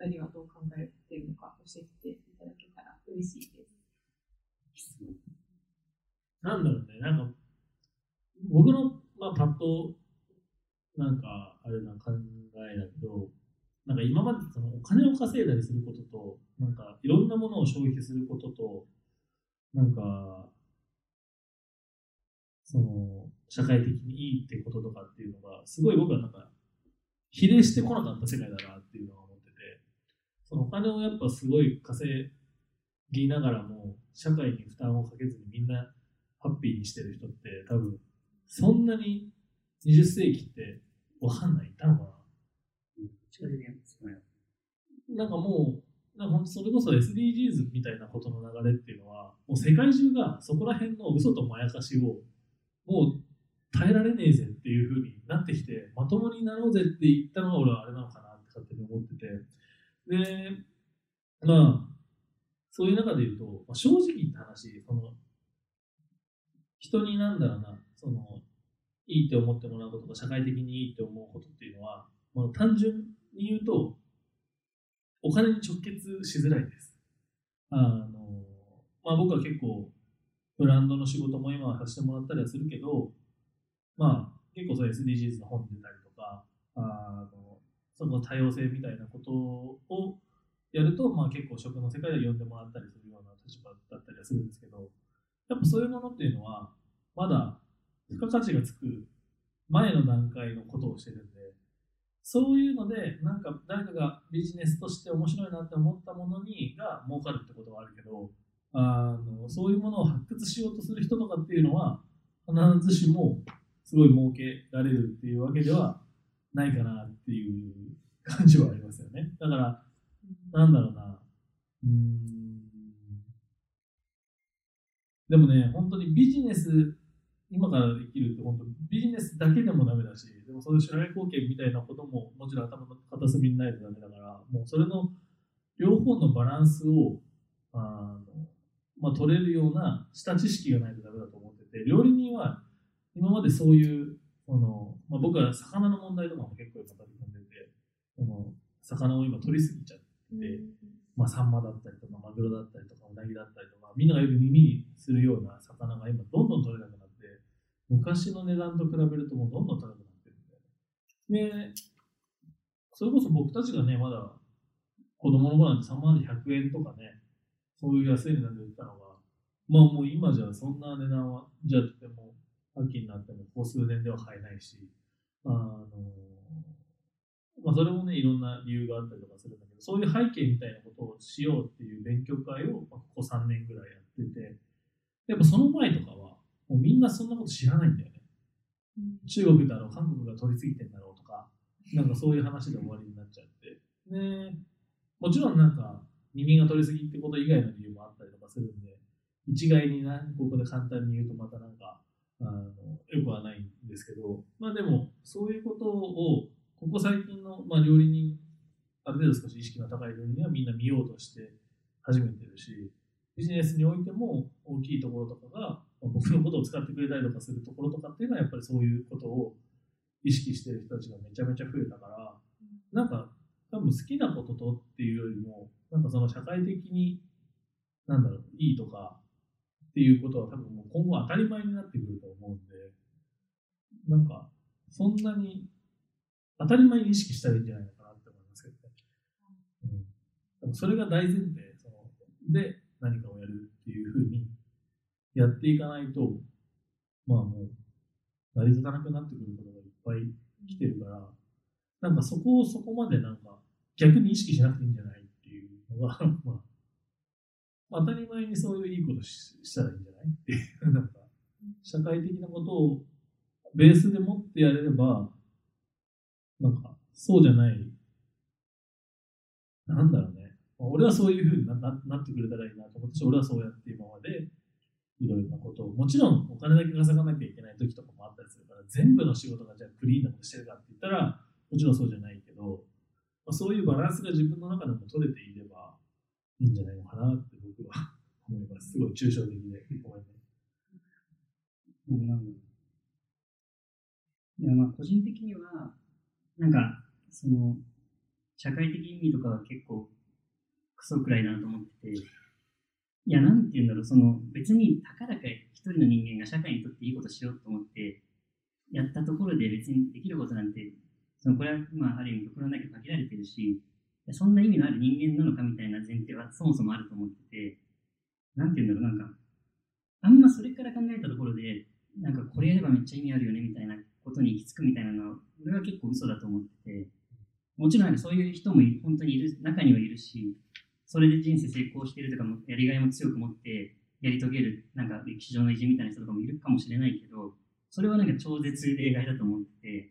G: 二人はどう考えているのか教えていただけたら嬉しいです。
D: なんだろうね、なんか、僕の、まあ、パッと、なんか、あれな考えだけど、なんか今までそのお金を稼いだりすることと、なんかいろんなものを消費することと、なんか、その、社会的にいいってこととかっていうのが、すごい僕はなんか、比例してこなかった世界だなっていうのは思ってて、そのお金をやっぱすごい稼ぎながらも、社会に負担をかけずにみんなハッピーにしてる人って多分、そんなに20世紀ってわかんないいたのかな
C: 近づいてますね。
D: なんかもう、なんか本当それこそ SDGs みたいなことの流れっていうのは、もう世界中がそこら辺の嘘とまやかしを、もう耐えられねえぜっていう風になってきて、まともになろうぜって言ったのが俺はあれなのかなって勝手に思ってて。で、まあ、そういう中で言うと、まあ、正直言った話、その、人になんだろうな、その、いいって思ってもらうこととか、社会的にいいって思うことっていうのは、まあ、単純に言うと、お金に直結しづらいです。あの、まあ僕は結構、ブランドの仕事も今はさせてもらったりはするけど、まあ結構そう SDGs の本出たりとか、あの、その多様性みたいなことをやると、まあ結構食の世界で呼んでもらったりするような立場だったりはするんですけど、やっぱそういうものっていうのは、まだ付加価値がつく前の段階のことをしてるんで、そういうので、なんか誰かがビジネスとして面白いなって思ったものにが儲かるってことはあるけど、あのそういうものを発掘しようとする人とかっていうのは、必ずしもすごい儲けられるっていうわけではないかなっていう感じはありますよね。だから、なんだろうな。うん。でもね、本当にビジネス、今からできるって本当ビジネスだけでもダメだし、でもそういう社会貢献みたいなことももちろん頭の片隅にないとダメだから、もうそれの両方のバランスをあの、まあ、取れるような下知識がないとダメだと思ってて、料理人は今までそういう、そのまあ、僕は魚の問題とかも結構今取り組んでて、その魚を今取りすぎちゃって、まあ、サンマだったりとか、マグロだったりとか、ウナギだったりとか、みんながよく耳にするような魚が今どんどん取れなくなって、昔の値段と比べるともうどんどん高くなってるんだよね。で、それこそ僕たちがね、まだ子供の頃なんてサンマで100円とかね、そういう安い値段で売ったのが、まあもう今じゃそんな値段は、じゃあでも、秋になってもここ数年では買えないし、あの、まあそれもね、いろんな理由があったりとかするんだけど、そういう背景みたいなことをしようっていう勉強会を、まあ、ここ3年ぐらいやってて、やっぱその前とかは、もうみんなそんなこと知らないんだよね。中国だろう、韓国が取りすぎてんだろうとか、なんかそういう話で終わりになっちゃって。で、もちろんなんか、耳が取りすぎってこと以外の理由もあったりとかするんで、一概にな、ここで簡単に言うとまたなんか、あの、よくはないんですけど、まあでも、そういうことを、ここ最近の、まあ料理人、ある程度少し意識の高い料理人はみんな見ようとして始めてるし、ビジネスにおいても大きいところとかが、僕のことを使ってくれたりとかするところとかっていうのはやっぱりそういうことを意識してる人たちがめちゃめちゃ増えたから、なんか多分好きなこととっていうよりも、なんかその社会的に、なんだろう、いいとかっていうことは多分もう今後当たり前になってくると思うんで、なんかそんなに当たり前に意識したらいいんじゃないのかなって思いますけどね。うん、でもそれが大前提そので何かをやるっていうふうにやっていかないと、まあもう、成り立たなくなってくることがいっぱい来てるから、なんかそこをそこまでなんか逆に意識しなくていいんじゃないのが、(laughs) まあ、当たり前にそういういいことししたらいいんじゃない？っていう、(laughs) なんか、社会的なことをベースで持ってやれれば、なんか、そうじゃない、なんだろうね。俺はそういうふうになななってくれたらいいなと思って、俺はそうやって今まで、いろいろなことを、もちろんお金だけ稼がなきゃいけない時とかもあったりするから、全部の仕事がじゃあクリーンなことしてるかって言ったら、もちろんそうじゃないけど、まあ、そういうバランスが自分の中でも取れていればいいんじゃないのかなって僕は (laughs) 思います。すごい抽象的で、ごめんね。
C: うなんだろういや、まあ、個人的には、なんか、その、社会的意味とかは結構、クソくらいだなと思ってて、いや、なんて言うんだろう、その、別に、たかだか一人の人間が社会にとっていいことしようと思って、やったところで別にできることなんて、そのこれは、まあ、ある意味、心の中で限られてるし、そんな意味のある人間なのかみたいな前提はそもそもあると思ってて、なんて言うんだろう、なんか、あんまそれから考えたところで、なんかこれやればめっちゃ意味あるよねみたいなことに行き着くみたいなのは、俺は結構嘘だと思ってて、もちろんそういう人も本当にいる、中にはいるし、それで人生成功してるとかも、やりがいも強く持ってやり遂げる、なんか歴史上の偉人みたいな人とかもいるかもしれないけど、それはなんか超絶例外だと思ってて、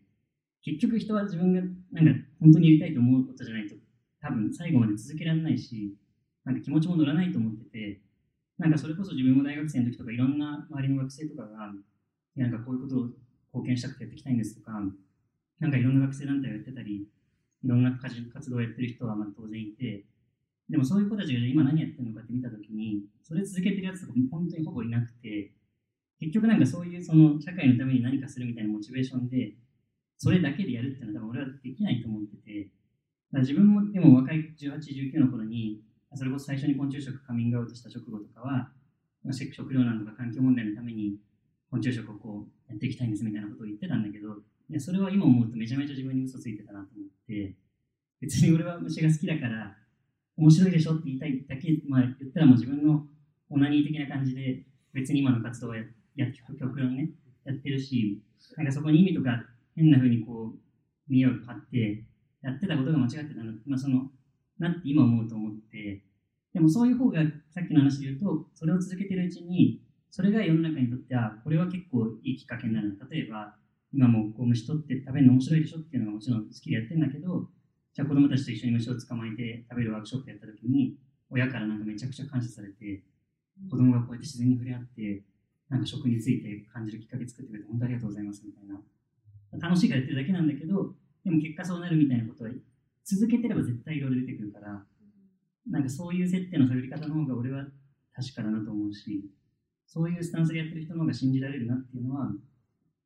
C: 結局人は自分がなんか本当にやりたいと思うことじゃないと、多分最後まで続けられないし、なんか気持ちも乗らないと思ってて、なんかそれこそ自分も大学生の時とかいろんな周りの学生とかが、なんかこういうことを貢献したくてやっていきたいんですとか、なんかいろんな学生団体をやってたり、いろんな活動をやってる人はまあ当然いて、でもそういう子たちが今何やってるのかって見たときに、それ続けてるやつとか本当にほぼいなくて、結局なんかそういうその社会のために何かするみたいなモチベーションで、それだけでやるっていうのは多分俺はできないと思ってて、自分もでも若い18、19の頃に、それこそ最初に昆虫食カミングアウトした直後とかは、食食糧難とか環境問題のために昆虫食をこうやっていきたいんですみたいなことを言ってたんだけど、それは今思うとめちゃめちゃ自分に嘘ついてたなと思って、別に俺は虫が好きだから、面白いでしょって言いたいだけ、まあ言ったらもう自分のオナニー的な感じで、別に今の活動はやや極論ね、やってるし、なんかそこに意味とか変な風にこう、見栄を張って、やってたことが間違ってたの、まあその、なって今思うと思って、でもそういう方がさっきの話で言うと、それを続けてるうちに、それが世の中にとっては、これは結構いいきっかけになる。例えば、今もこう虫取って食べるの面白いでしょっていうのがもちろん好きでやってるんだけど、じゃあ子供たちと一緒に虫を捕まえて食べるワークショップやった時に、親からなんかめちゃくちゃ感謝されて、子供がこうやって自然に触れ合って、なんか食について感じるきっかけ作ってくれて、本当ありがとうございますみたいな。楽しいからやってるだけなんだけど、でも結果そうなるみたいなことは、続けてれば絶対いろいろ出てくるから、なんかそういう設定の探り方の方が俺は確かだなと思うし、そういうスタンスでやってる人の方が信じられるなっていうのは、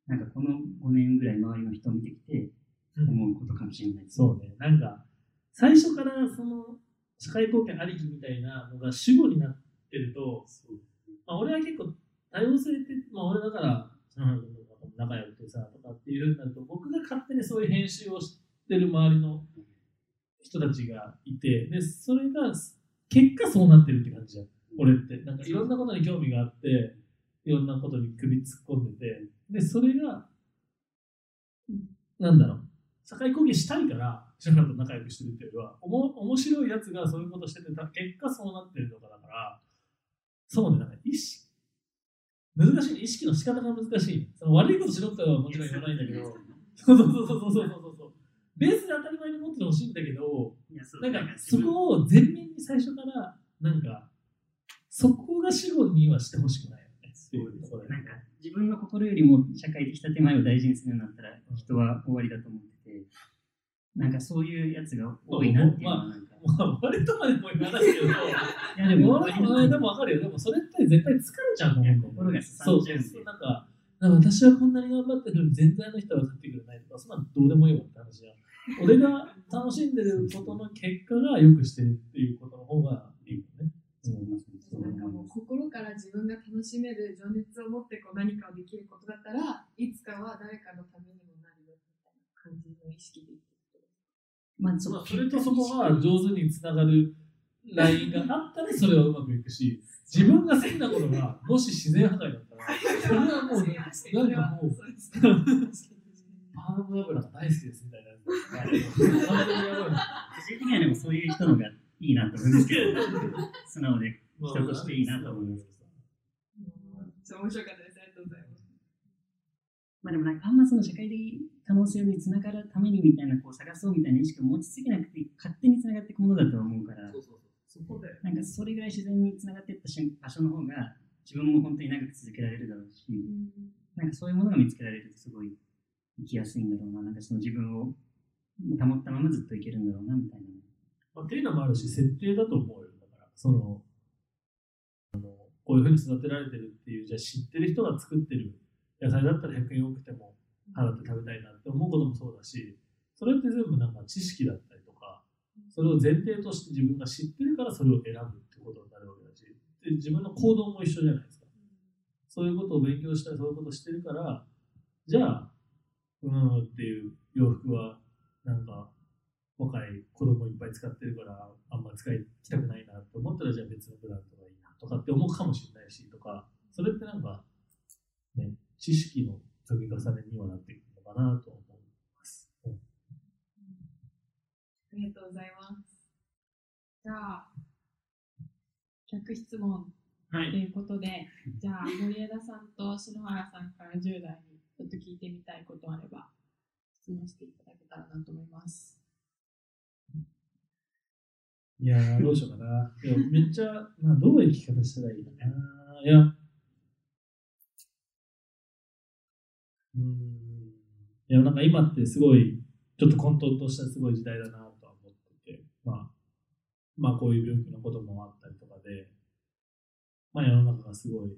C: なんかこの5年ぐらい周りの人を見てきて思うことかもしれないです。
D: そうね、なんか、最初からその社会貢献ありきみたいなのが主語になってると、まあ、俺は結構多様性って、まあ、俺だから、篠原君とかと仲良くてさ、とかっていうふうになると、僕が勝手にそういう編集をしてる周りの人たちがいて、で、それが結果そうなってるって感じじゃん。俺って。なんかいろんなことに興味があって、いろんなことに首突っ込んでて、で、それが、なんだろう、社会貢献したいから、篠原と仲良くしてるっていうよりは、おも面白いやつがそういうことしてて、た結果そうなってるとかだから、そうね、なんか意識、難しいね、意識の仕方が難しい。その悪いことしろってはもちろん言わないんだけど、そうそうそうそうそうそうそう。ベースで当たり前に持ってほしいんだけど、なんかそこを前面に最初から、なんか、そこが主語にはしてほしくないよね。っていう
C: なんか自分の心よりも社会的建前を大事にするようになったら人は終わりだと思ってて、なんかそういうやつが多いなっていうのはなんか、
D: まあ、割とまでも言わないけど、(laughs)
C: いやでも
D: 俺はでも分かるよ。でもそれって絶対疲れちゃうと思うんだよね
C: 心が
D: そう。なんか、なんか私はこんなに頑張ってるのに全然あの人は分かってくれないとか、そんなのどうでもいいわって話じゃん。俺が楽しんでることの結果が良くしてるっていうことの方がいいよね。
E: なんかもう心から自分が楽しめる情熱を持ってこう何かをできることだったらいつかは誰かのためにもなるよみたいな感じの意識で
C: まあ、そう
D: まあ、それとそこが上手につながるラインがあったらそれはうまくいくし、(laughs) 自分が好きなことがもし自然破壊だったら、それはもう、なんかもう、パーム油が大好きですみたいなやつだから。完全にやばい
C: 個人的にはでもそういう人のがいいなと思うんですけど、素直で人としていいなと思います。
G: そう面白かったです。ありがとうございます。
C: まあでもなんかあんまその社会的可能性につながるためにみたいなこう探そうみたいな意識を持ちすぎなくて勝手につながっていくものだと思うから、
D: そ
C: なんかそれぐらい自然につながっていった瞬場所の方が自分も本当に長く続けられるだろうし、なんかそういうものが見つけられるとすごい生きやすいんだろうな、なんかその自分を保ったままずっといけるんだろうなみたいな。
D: まあ、っていうのもあるし、設定だと思うよ。だから、その、あのこういうふうに育てられてるっていう、じゃあ知ってる人が作ってる野菜だったら100円多くても払って食べたいなって思うこともそうだし、それって全部なんか知識だったりとか、それを前提として自分が知ってるからそれを選ぶってことになるわけだし、で自分の行動も一緒じゃないですか。そういうことを勉強したり、そういうことをしてるから、じゃあ、うんっていう洋服は、なんか、若い子供いっぱい使ってるから、あんま使いたくないなって思ったら、じゃあ別のブランドがいいなとかって思うかもしれないし、とか、それってなんか、ね、知識の積み重ねにはなっていくのかなと思います。うん
E: ありがとうございます。じゃあ、逆質問
F: はい
E: ということで、じゃあ森枝さんと篠原さんから10代にちょっと聞いてみたいことあれば質問していただけたらなと思います。
D: いやー、どうしようかな。いやめっちゃ、などういう聞き方したらいいのかな。いや、うん。いや、なんか今ってすごい、ちょっと混沌としたすごい時代だなとは思ってて、まあ、まあこういう病気のこともあったりとかで、まあ世の中がすごい、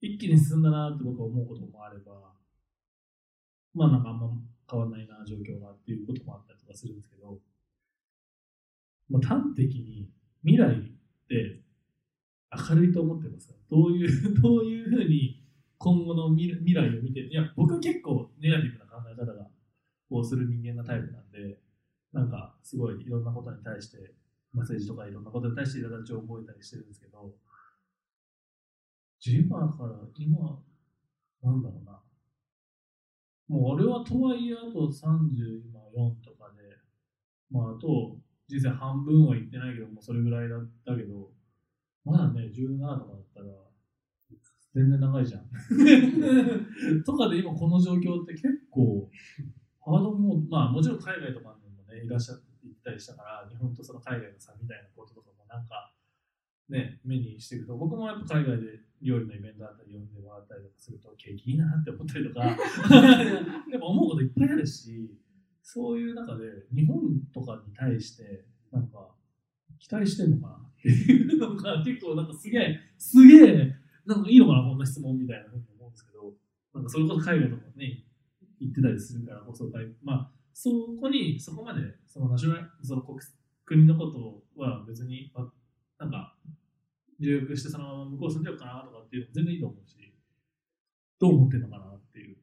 D: 一気に進んだなって僕は思うこともあれば、まあなんかあんま変わらないな状況がっていうこともあったりとかするんですけど、まあ、端的に未来って明るいと思ってますか？どういう、(laughs) どういうふうに今後の未来を見て、いや、僕は結構ネガティブな考え方がをする人間なタイプなんで、なんかすごいいろんなことに対して、まあ、政治とかいろんなことに対して苛立ちを覚えたりしてるんですけど、今から今、なんだろうな。もう俺はとはいえあと30、今4とかで、まああと人生半分は行ってないけど、もうそれぐらいだだけど、まだね、17とかだったら、全然長いじゃん。(laughs) とかで今この状況って結構、ハードも、まあもちろん海外とかにもね、いらっしゃって行ったりしたから、日本とその海外の差みたいなこととかもなんか、ね、目にしていくと、僕もやっぱ海外で料理のイベントだったり読んでもらったりとかすると、景気いいなって思ったりとか、やっぱ思うこといっぱいあるし、そういう中で日本とかに対して、なんか、期待してんのかなっていうのが結構なんかすげえ、すげえ、なんかいいのかな、こんな質問みたいなふうに思うんですけど、なんかそれこそ海外とかね、行ってたりするからこそ、まあ、そこに、そこまで、そのナショナル、その国国のことは別に、あなんか、留学してそのまま向こう住んでようかなとかっていうのも全然いいと思うし、どう思ってんのかなっていう。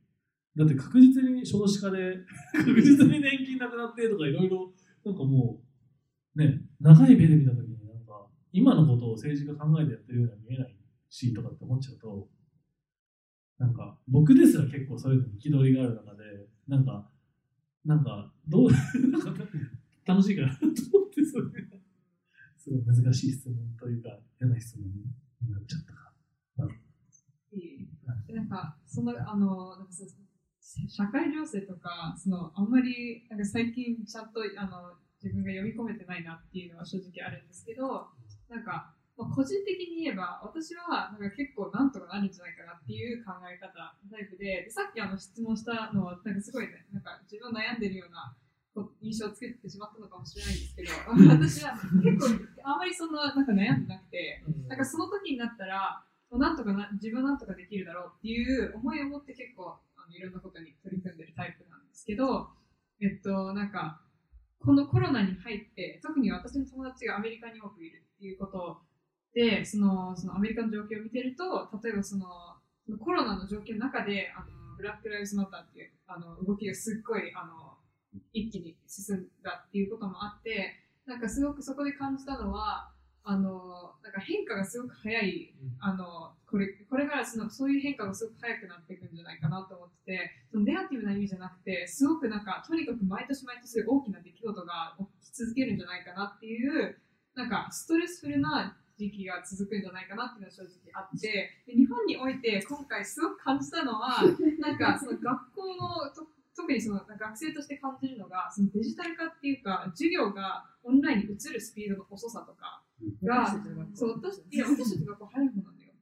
D: だって確実に少子化で、(laughs) 確実に年金なくなってとかいろいろ、なんかもう、ね、長い目で見たときになんか、今のことを政治が考えてやってるようには見えないしとかって思っちゃうと、なんか、僕ですら結構そういうのに憤りがある中で、なんか、なんか、どう、なんか楽しいかなと思って、それが、すごい難しい質問というか、嫌な質問になっちゃったか。
E: なんか、その、あの、なんかそ社会情勢とか、その、あんまり、なんか最近ちゃんと、あの、自分が読み込めてないなっていうのは正直あるんですけど、なんか、まあ、個人的に言えば、私はなんか結構なんとかなるんじゃないかなっていう考え方タイプで、でさっきあの質問したのは、なんかすごいね、なんか自分悩んでるような印象をつけてしまったのかもしれないんですけど、(laughs) 私は結構あんまりそんななんか悩んでなくて、なんかその時になったら、なんとかな自分はなんとかできるだろうっていう思いを持って結構あのいろんなことに取り組んでるタイプなんですけど、えっと、なんか、このコロナに入って、特に私の友達がアメリカに多くいるっていうことで、そのそのアメリカの状況を見てると、例えばそのコロナの状況の中で、あのブラック・ライブズ・マターっていうあの動きがすっごいあの一気に進んだっていうこともあって、なんかすごくそこで感じたのは、あのなんか変化がすごく早い、あのこれこれからそのそういう変化がすごく早くなっていくんじゃないかなと思っててそのネガティブな意味じゃなくてすごくなんかとにかく毎年毎年大きな出来事が起き続けるんじゃないかなっていうなんかストレスフルな時期が続くんじゃないかなっていうのは正直あってで日本において今回すごく感じたのは (laughs) なんかその学校のと特にその学生として感じるのがそのデジタル化っていうか授業がオンラインに移るスピードの遅さとかがそう私いや私たちの学校早い方なんだよ。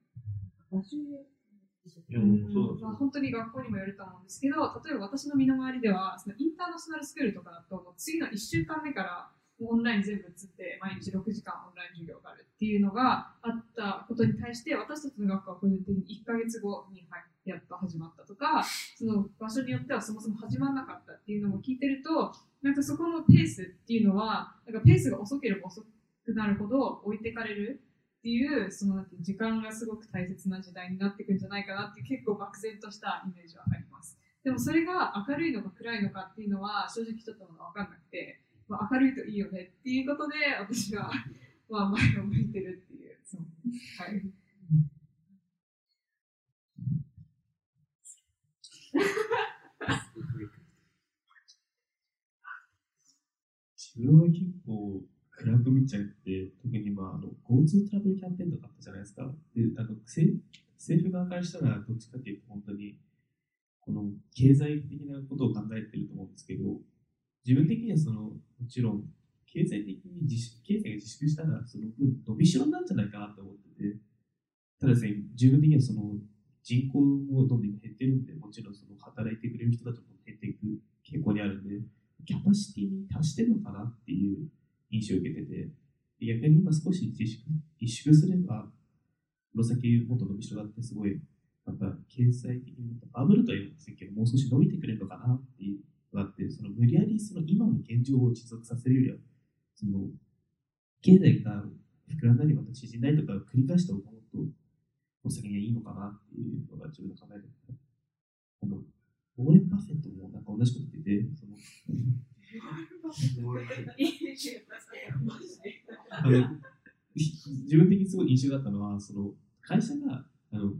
F: いやもうそう
E: まあ、本当に学校にもよると思うんですけど例えば私の身の回りではそのインターナショナルスクールとかだともう次の1週間目からオンライン全部移って毎日6時間オンライン授業があるっていうのがあったことに対して私たちの学校は個人的に1ヶ月後にやっと始まったとかその場所によってはそもそも始まらなかったっていうのも聞いてるとなんかそこのペースっていうのはなんかペースが遅ければ遅くなるほど置いてかれるっていうそのなんて時間がすごく大切な時代になっていくんじゃないかなって結構漠然としたイメージはあります。でもそれが明るいのか暗いのかっていうのは正直ちょっと分かんなくて、まあ、明るいといいよねっていうことで私は (laughs) まあ前を向いてるっていう。そうはい
F: 自分は結構暗く見ちゃって、特にまああの GoTo トラベルキャンペーンとかあったじゃないですか。で、あの政政府側からしたらどっちかっていうと本当にこの経済的なことを考えてると思うんですけど、自分的にはそのもちろん経済的に自粛経済が自粛したらその分伸びしろなんじゃないかなと思ってて、ただですね、自分的にはその人口もどんどん減ってるんで、もちろんその働いてくれる人たちも減っていく傾向にあるんで、キャパシティに達してるのかなっていう印象を受けてて、逆に今少し自粛自粛すれば、この先もっと伸びしろだってすごい、なんか経済的にバブルとは言うんですけど、もう少し伸びてくれるのかなっていうがあって、その無理やりその今の現状を持続させるよりは、その経済が膨らんだりまた縮んだりとかを繰り返した方がもっとお先にはいいのかなっていうのが自分の考えで。あの、ウォーレン・バフェットもなんか同じこと言ってて、そのあの自分的にすごい印象だったのは、その会社があの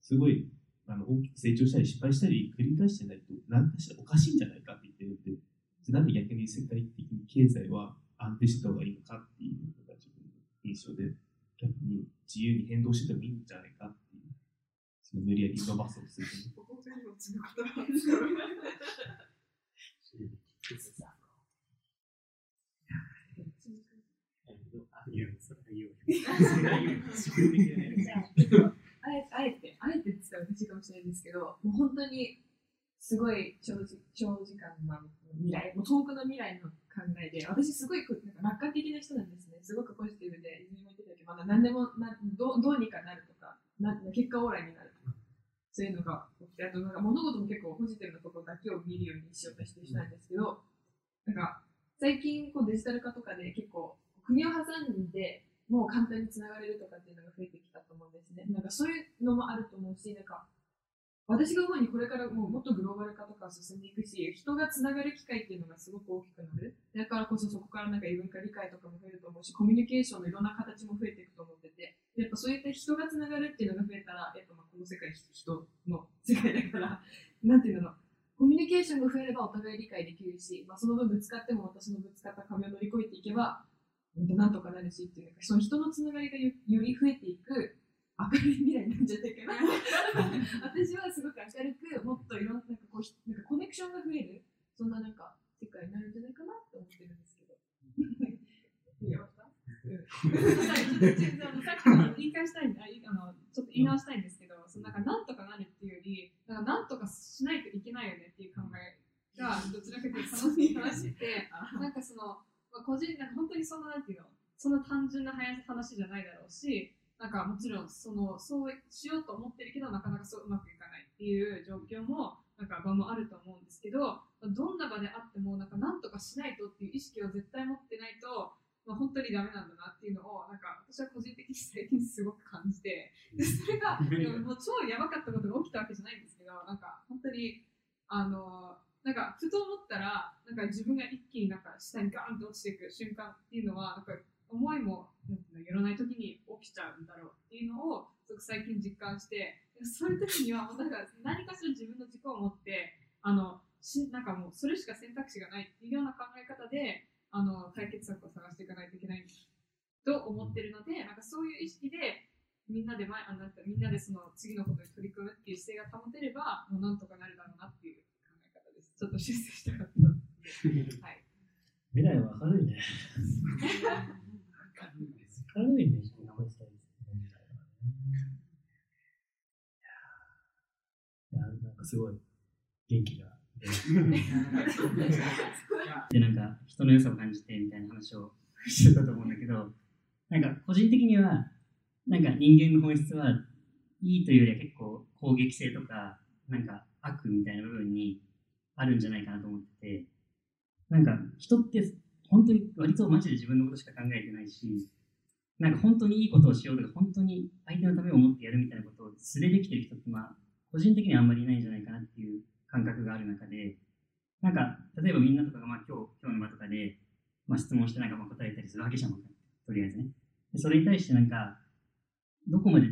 F: すごいあの大きく成長したり失敗したり繰り返してないと何かしらおかしいんじゃないかって言ってるんで、じゃあなんで逆に世界的に経済は安定してた方がいいのかっていうのが自分の印象で、逆に自由に変動しててもいいんじゃないかっていう、その無理やり伸ばそうとすると。
G: あえあえて、あえてって言ったら私かもしれないんですけど、もう本当にすごい長時長時間の未来、もう遠くの未来の考えで、私すごいなんか楽観的な人なんですね。すごくポジティブで、泉も言ってたけど、まだ何でもなどうどうにかなるとか、な結果オーライになるとか、そういうのが起きて、あとなんか物事も結構ポジティブなところだけを見るようにしようとしてる人なんですけど、なんか最近こうデジタル化とかで結構国を挟んでもう簡単につながれるとかっていうのが増えてきたと思うんですね。なんかそういうのもあると思うし、なんか私が思うにこれからもうもっとグローバル化とか進んでいくし、人がつながる機会っていうのがすごく大きくなる。だからこそそこからなんか異文化理解とかも増えると思うし、コミュニケーションのいろんな形も増えていくと思ってて、やっぱそういった人がつながるっていうのが増えたら、やっぱまあこの世界人の世界だから、(laughs) なんていうの、コミュニケーションが増えればお互い理解できるし、まあ、その分ぶつかっても私のぶつかった壁を乗り越えていけば、なんとかなるしっていうか、その人のつながりがより増えていく明るい未来なんじゃないかな。私はすごく明るく、もっといろんななんかこうひなんかコネクションが増える、そんななんか世界になるんじゃないかなって思ってるんですけど。いいよ。
E: あのさっきの言い返したいんあいあのちょっと言い直したいんですけど、そのなんかなんとかなるっていうより、なんかなんとかしないといけないよねっていう考えがどちらかというと楽しい話で、なんかその、まあ、個人なんか本当にそのなんていうの、その単純な話じゃないだろうし、なんかもちろんそのそうしようと思ってるけどなかなかそううまくいかないっていう状況もなんか場もあると思うんですけど、どんな場であってもなんかなんとかしないとっていう意識を絶対持ってないと。まあ、本当にダメなんだなっていうのをなんか私は個人的に最近すごく感じてでそれがもう超やばかったことが起きたわけじゃないんですけどなんか本当にあのなんかふと思ったらなんか自分が一気になんか下にガーンと落ちていく瞬間っていうのはなんか思いもなんていうのよらない時に起きちゃうんだろうっていうのをすごく最近実感してそういう時にはもうか何かしら自分の軸を持ってあのしなんかもうそれしか選択肢がないっていうような考え方であの解決策を探していかないといけないと思ってるのでなんかそういう意識でみんなで前あなんかみんなでその次のことに取り組むっていう姿勢が保てればもうなんとかなるだろうなっていう考え方です。ちょっと修正したかった。(laughs) はい。
D: 未来は明るいね。(laughs) 明るいね。残したいですね未来はねいや、なんかすごい元気が。
C: で、なんか人の良さを感じてみたいな話をしてたと思うんだけど、なんか個人的には、なんか人間の本質はいいというよりは結構攻撃性とか、なんか悪みたいな部分にあるんじゃないかなと思ってて、なんか人って本当に割とマジで自分のことしか考えてないし、なんか本当にいいことをしようとか、本当に相手のためを思ってやるみたいなことを素でできてる人って、まあ、個人的にはあんまりいないんじゃないかなっていう感覚がある中で、なんか、例えばみんなとかが、まあ今日、今日の場とかで、まあ質問してなんかまあ答えたりするわけじゃん、とりあえずね。でそれに対してなんか、どこまで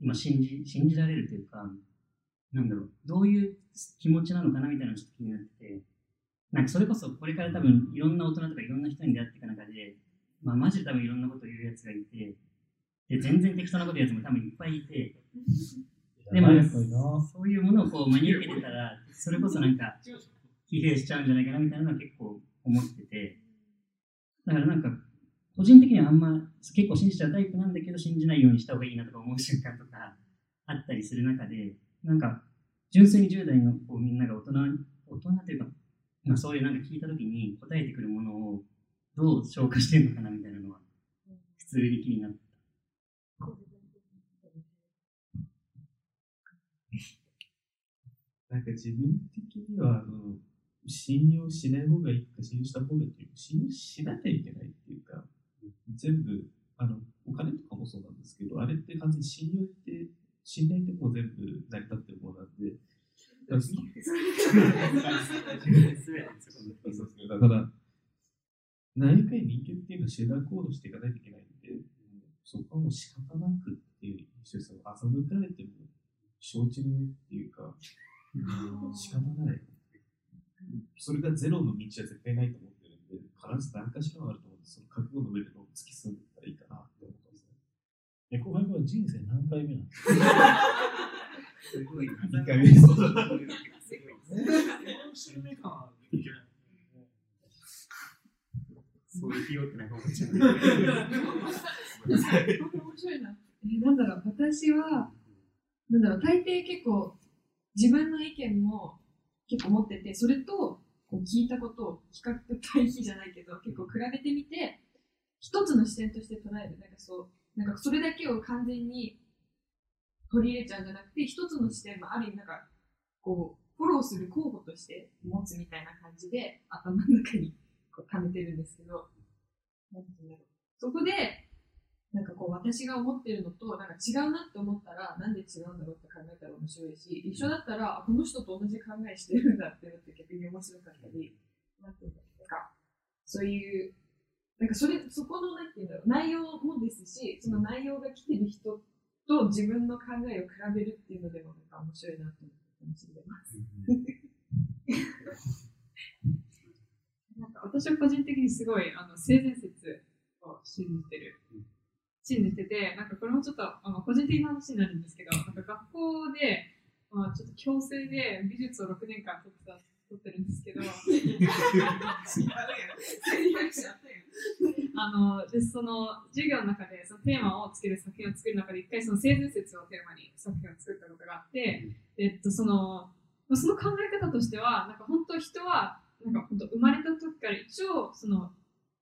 C: 今信じ、信じられるというか、なんだろう、どういう気持ちなのかなみたいなのちょっと気になってて、なんかそれこそこれから多分いろんな大人とかいろんな人に出会っていく中で、まあマジで多分いろんなことを言うやつがいて、で、全然適当なこと言うやつも多分いっぱいいて、(laughs) でも。そういうものをこう真に受けてたら、それこそなんか疲弊しちゃうんじゃないかなみたいなのは結構思ってて、だからなんか、個人的にはあんま結構信じちゃうタイプなんだけど、信じないようにした方がいいなとか思う瞬間とかあったりする中で、なんか、純粋に10代のこうみんなが大人、大人というか、まあ、そういうなんか聞いたときに答えてくるものをどう消化してるのかなみたいなのは、普通に気になった。
F: なんか自分的にはあの信用しない方がいいか信用した方がいいっていう信用しなきゃいけないっていうか全部あのお金とかもそうなんですけどあれって完全に信用って信頼ってもう全部成り立ってるものなんで (laughs) だから何回人間っていうのは集団行動していかないといけないんでそこはもう仕方なくっていう一緒にその欺かれても承知の上っていうか仕方ない。それがゼロの道は絶対ないと思ってるんで、必ず何かしらはあると思って、その覚悟の上での突き進んでいったらいいかなって思ってますね。
D: え、後輩は人生何回目なの (laughs)
C: すごい。
F: 2回目です。
D: 周 (laughs) 目感 (laughs)
C: そういう費用ってなんか思っちゃう。
G: 面白いな。え、なんだろう、私は、なんだろう、大抵結構、自分の意見も結構持ってて、それと、こう聞いたことを比較対比じゃないけど、結構比べてみて、一つの視点として捉える。なんかそう、なんかそれだけを完全に取り入れちゃうんじゃなくて、一つの視点もある意味なんか、こう、フォローする候補として持つみたいな感じで、頭の中にこう溜めてるんですけど、なんて言うんだろう。そこで、なんかこう私が思ってるのとなんか違うなって思ったらなんで違うんだろうって考えたら面白いし一緒だったらあこの人と同じ考えしてるんだってのって逆に面白かったりなんていうんだろうなんかそういうなんかそれそこのなんていうんだろう内容もですしその内容が来てる人と自分の考えを比べるっていうのでもなんか面白いなと思って楽しんでます。
E: なんか私は個人的にすごいあの性善説を信じてる。信じてて、なんかこれもちょっとあの個人的な話になるんですけど、なんか学校で、まあ、ちょっと強制で美術を6年間取ってた取ってるんですけど、(laughs) あのでその授業の中でそのテーマをつける作品を作る中で一回その性善説をテーマに作品を作ったことがあって、えっとそのまあその考え方としてはなんか本当人はなんか本当生まれた時から一応その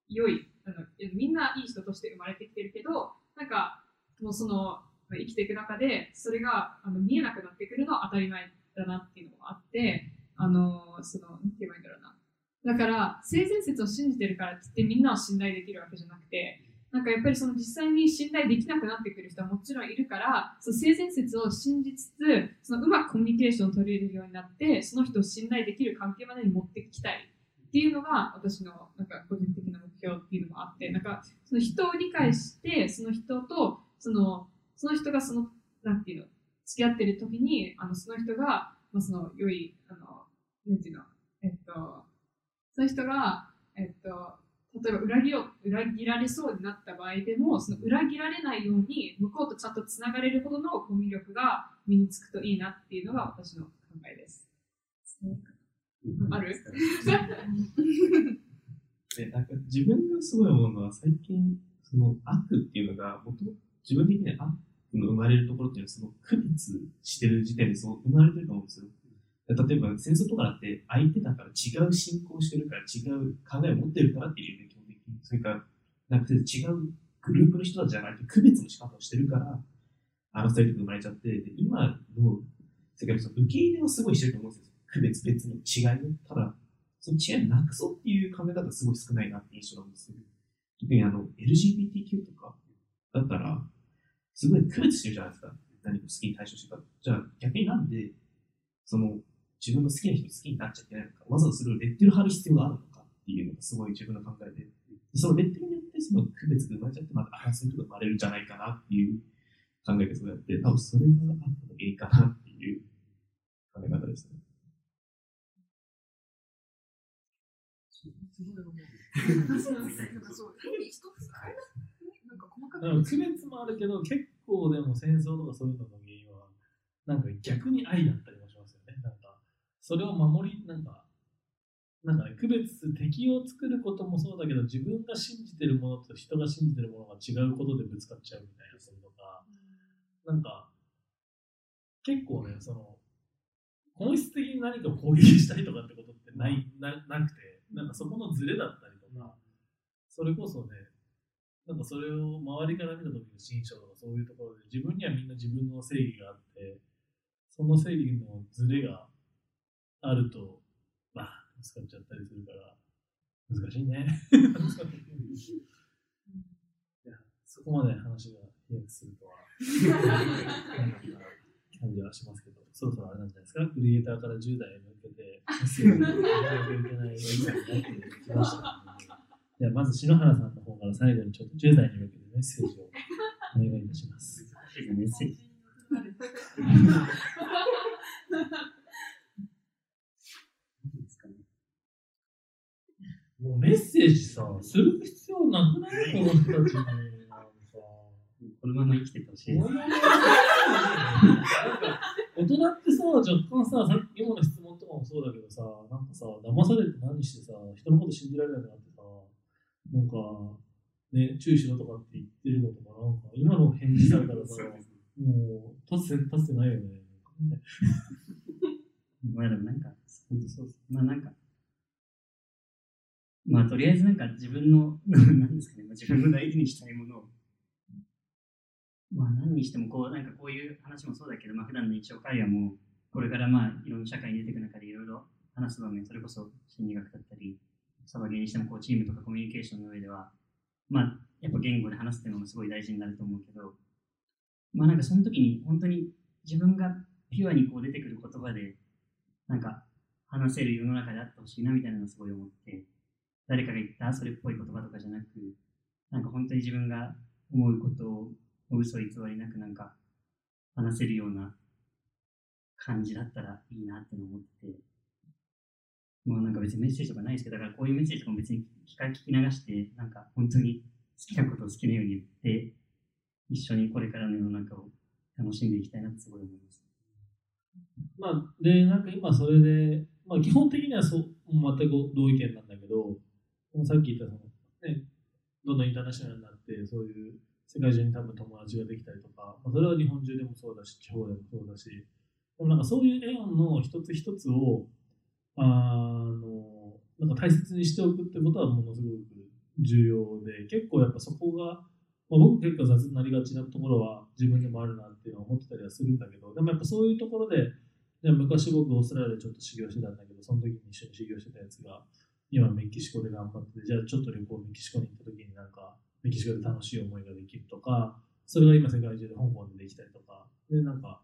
E: 良いあのみんないい人として生まれてきてるけどなんかもうその生きていく中でそれがあの見えなくなってくるのは当たり前だなっていうのもあってあのその何て言えばいいんだろうな。だから性善説を信じてるからってってみんなを信頼できるわけじゃなくてなんかやっぱりその実際に信頼できなくなってくる人はもちろんいるからその性善説を信じつつそのうまくコミュニケーションを取り入れるようになってその人を信頼できる関係までに持ってきたいっていうのが私のなんか個人的な目標っていうのもあってなんかその人を理解してその人とそのその人がそのなんていうの付き合ってる時にあのその人が、まあ、その良いあのなんていうのえっとその人がえっと例えば裏切を裏切られそうになった場合でもその裏切られないように向こうとちゃんとつながれるほどのコミュ力が身につくといいなっていうのが私の考えです。ある？(laughs)
F: でなんか自分がすごい思うのは最近その悪っていうのがもともと自分的には悪の生まれるところっていうのはその区別してる時点でそう生まれてると思うんですよ。例えば戦争とかだって相手だから違う信仰してるから違う考えを持ってるからっていうね基本的に。それからなんか違うグループの人たちじゃないと区別の仕方をしてるから争いとか生まれちゃってで今の世界の受け入れをすごいしてると思うんですよ。区別別の違いを。ただその違いをなくそうっていう考え方すごい少ないなって印象なんですよ。特にあの LGBTQ とかだったら、すごい区別してるじゃないですか。何か好きに対処してるか。じゃあ逆になんで、その自分の好きな人好きになっちゃいけないのか、わざわざそれをレッテル貼る必要があるのかっていうのがすごい自分の考えで、そのレッテルによってその区別が生まれちゃって、また争いとか生まれるんじゃないかなっていう考えがすごいあって、多分それがあったのがいいかなっていう考え方ですね。
D: 区別もあるけど、結構でも戦争とかそういうのの原因は、なんか逆に愛だったりもしますよね。なんか、それを守り、なんか、なんかね、区別、敵を作ることもそうだけど、自分が信じてるものと人が信じてるものが違うことでぶつかっちゃうみたいなこととか、なんか、結構ね、その、本質的に何かを攻撃したりとかってことってない、ななくて、なんかそこのズレだったりとか、それこそね、なんかそれを周りから見た時の心象とかそういうところで自分にはみんな自分の正義があってその正義のズレがあるとまあ使っちゃったりするから難しいね (laughs) いやそこまで話が飛躍するとは感じはしますけどそろそろあれなんじゃないですか？クリエイターから10代へ向けてメッセージを伝えなきゃいけない時代になってきましたのでではまず篠原さんの方から最後にちょっと10代に向けてメッセージをお願いいたします。
C: メッセージ。
D: もうメッセージさ、する必要なくない？この人たちに。
C: このまま生きててほしい
D: 大人ってさ、若干さ、さっき今の質問とかもそうだけどさ、なんかさ、騙されて何してさ、人のこと信じられなくなってさ、なんか、ね、注意しろとかって言ってるのとか、なんか、今の返事されたらさ、もう、立つせ、立つてないよね。
C: まあでもなんか、本当そうです。まあなんか、まあとりあえずなんか自分の、(laughs) なんですかね、まあ自分の大事にしたいものを、まあ何にしてもこう、なんかこういう話もそうだけど、まあ普段の日常会話も、これからまあいろんな社会に出ていく中でいろいろ話す場面、それこそ心理学だったり、サバゲーにしてもこうチームとかコミュニケーションの上では、まあやっぱ言語で話すっていうのもすごい大事になると思うけど、まあなんかその時に本当に自分がピュアにこう出てくる言葉で、なんか話せる世の中であってほしいなみたいなのをすごい思って、誰かが言ったそれっぽい言葉とかじゃなく、なんか本当に自分が思うことを嘘偽りなくなんか話せるような感じだったらいいなって思ってて、まあなんか別にメッセージとかないですけど、だからこういうメッセージとかも別に聞か聞き流して、なんか本当に好きなことを好きなように言って、一緒にこれからの世の中を楽しんでいきたいなってすごい思います。
D: まあ、で、なんか今それで、まあ基本的にはそう全く同意見なんだけど、さっき言ったその、ね、どんどんインターナショナルになって、そういう世界中に多分友達ができたりとか、まあ、それは日本中でもそうだし、地方でもそうだし、でもなんかそういうエオンの一つ一つを、あの、なんか大切にしておくってことはものすごく重要で、結構やっぱそこが、まあ、僕結構雑になりがちなところは自分でもあるなっていうのは思ってたりはするんだけど、でもやっぱそういうところで、で昔僕オーストラリアでちょっと修行してたんだけど、その時に一緒に修行してたやつが、今メキシコで頑張って、じゃあちょっと旅行メキシコに行った時になんか、メキシコで楽しい思いができるとか、それが今世界中で香港でできたりとか、で、なんか、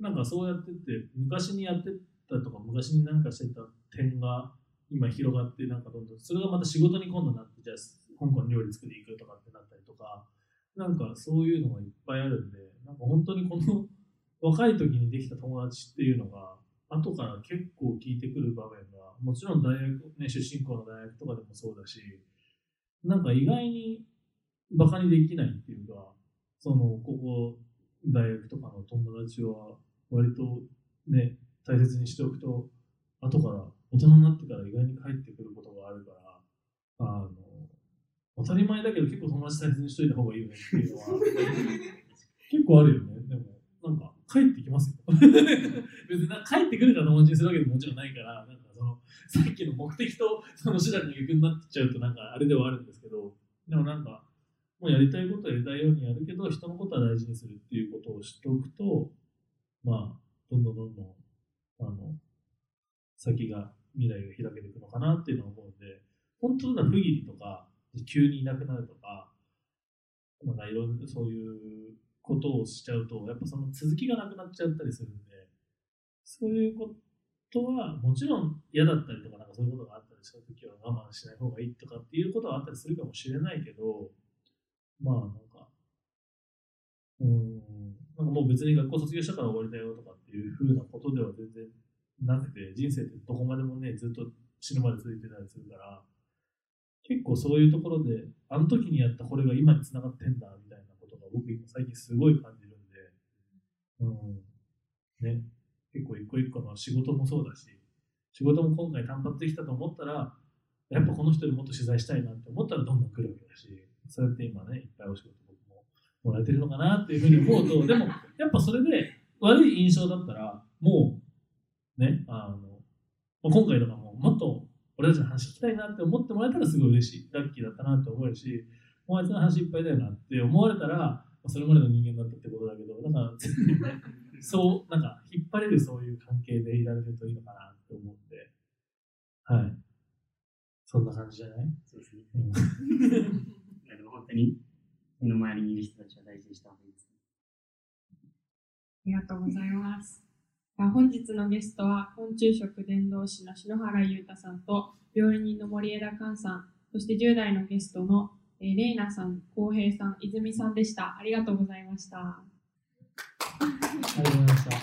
D: なんかそうやってって、昔にやってたとか、昔になんかしてた点が今広がって、なんかどんどん、それがまた仕事に今度なって、じゃあ香港料理作りに行くとかってなったりとか、なんかそういうのがいっぱいあるんで、なんか本当にこの若い時にできた友達っていうのが、後から結構聞いてくる場面が、もちろん大学、ね、出身校の大学とかでもそうだし、なんか意外にバカにできないっていうか、その、ここ、大学とかの友達は、割とね、大切にしておくと、後から、大人になってから意外に帰ってくることがあるから、あの、当たり前だけど結構友達大切にしといた方がいいよねっていうのは、(laughs) 結構あるよね。でも、なんか、帰ってきますよ。(laughs) 別にな帰ってくるから友達にするわけでももちろんないから、なんかその、さっきの目的とその手段が逆になっちゃうとなんかあれではあるんですけど、でもなんか、もうやりたいことはやりたいようにやるけど、人のことは大事にするっていうことを知っておくと、まあ、どんどんどんどん、あの、先が、未来が開けていくのかなっていうのは思うんで、本当な不義理とか、急にいなくなるとか、なんかいろんなそういうことをしちゃうと、やっぱその続きがなくなっちゃったりするんで、そういうことはもちろん嫌だったりとか、なんかそういうことがあったりしたときは我慢しない方がいいとかっていうことはあったりするかもしれないけど、まあなんか、うん、なんかもう別に学校卒業したから終わりだよとかっていうふうなことでは全然なくて、人生ってどこまでもね、ずっと死ぬまで続いてたりするから、結構そういうところで、あの時にやったこれが今につながってんだみたいなことが僕今最近すごい感じるんで、うん、ね、結構一個一個の仕事もそうだし、仕事も今回単発できたと思ったら、やっぱこの人にもっと取材したいなって思ったらどんどん来るわけだし、そうやって今ね、いっぱいお仕事僕ももらえてるのかなっていうふうに思うと、(laughs) でもやっぱそれで悪い印象だったら、もう、ね、あの、まあ今回とかももっと俺たちの話聞きたいなって思ってもらえたらすごい嬉しい。ラッキーだったなって思えるし、もうあいつの話いっぱいだよなって思われたら、まあそれまでの人間だったってことだけど、だから、そう、なんか引っ張れるそういう関係でいられるといいのかなって思うんで、はい。そんな感じじゃない？
C: そうですね。(laughs)
D: うん
C: いやでも本当に、身の回りにいる人たちは大事にした方がいいですね。
B: ありがとうございます。本日のゲストは昆虫食伝道師の篠原裕太さんと料理人の森枝寛さん、そして10代のゲストの、えー、レイナさん、浩平さん、泉さんでした。ありがとうございました。
D: ありがとうございました。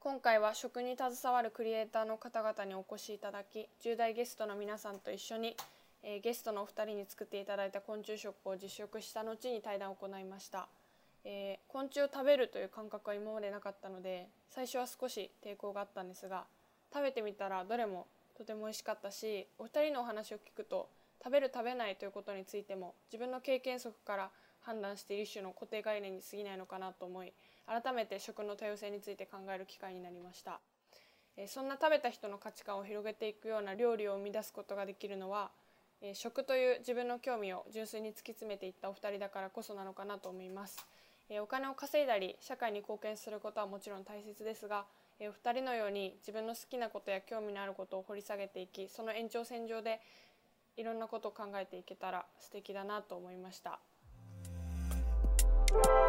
A: 今回は食に携わるクリエイターの方々にお越しいただき10代ゲストの皆さんと一緒に、えーゲストのお二人に作っていただいた昆虫食を実食した後に対談を行いました、えー昆虫を食べるという感覚は今までなかったので最初は少し抵抗があったんですが食べてみたらどれもとても美味しかったしお二人のお話を聞くと食べる食べないということについても自分の経験則から判断している一種の固定概念に過ぎないのかなと思い改めて食の多様性について考える機会になりました、そんな食べた人の価値観を広げていくような料理を生み出すことができるのは、食という自分の興味を純粋に突き詰めていったお二人だからこそなのかなと思います、お金を稼いだり社会に貢献することはもちろん大切ですが、お二人のように自分の好きなことや興味のあることを掘り下げていきその延長線上でいろんなことを考えていけたら素敵だなと思いました。Bye.